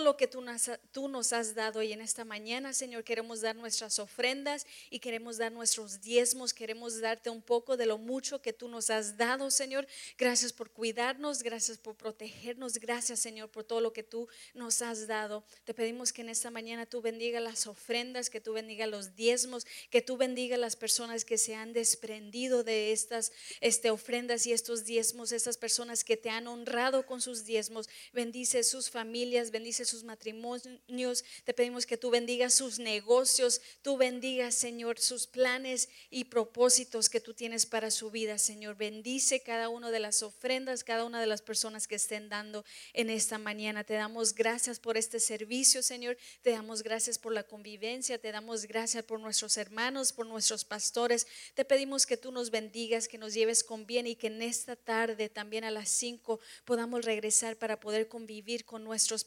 lo que tú nos, tú nos has dado y en esta mañana, Señor, queremos dar nuestras ofrendas y queremos dar nuestros diezmos, queremos darte un poco de lo mucho que tú nos has dado, Señor. Gracias por cuidarnos, gracias por protegernos, gracias, Señor, por todo lo que tú nos has dado. Te pedimos que en esta mañana tú bendiga las ofrendas, que tú bendiga los diezmos, que tú bendiga las personas que se han desprendido de estas este, ofrendas y estos diezmos, estas personas que te han honrado con sus diezmos. Bendice sus familias, bendice sus matrimonios. Te pedimos que tú bendigas sus negocios, tú bendigas, Señor, sus planes y propósitos que tú tienes para su vida, Señor. Bendice cada una de las ofrendas, cada una de las personas que estén dando en esta mañana. Te damos gracias por este servicio, Señor. Te damos gracias por la convivencia, te damos gracias por nuestros hermanos, por nuestros pastores. Te pedimos que tú nos bendigas, que nos lleves con bien y que en esta tarde, también a las 5, podamos regresar para poder convivir con nuestros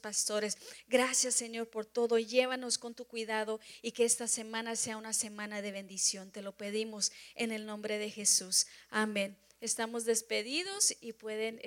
Gracias Señor por todo. Llévanos con tu cuidado y que esta semana sea una semana de bendición. Te lo pedimos en el nombre de Jesús. Amén. Estamos despedidos y pueden...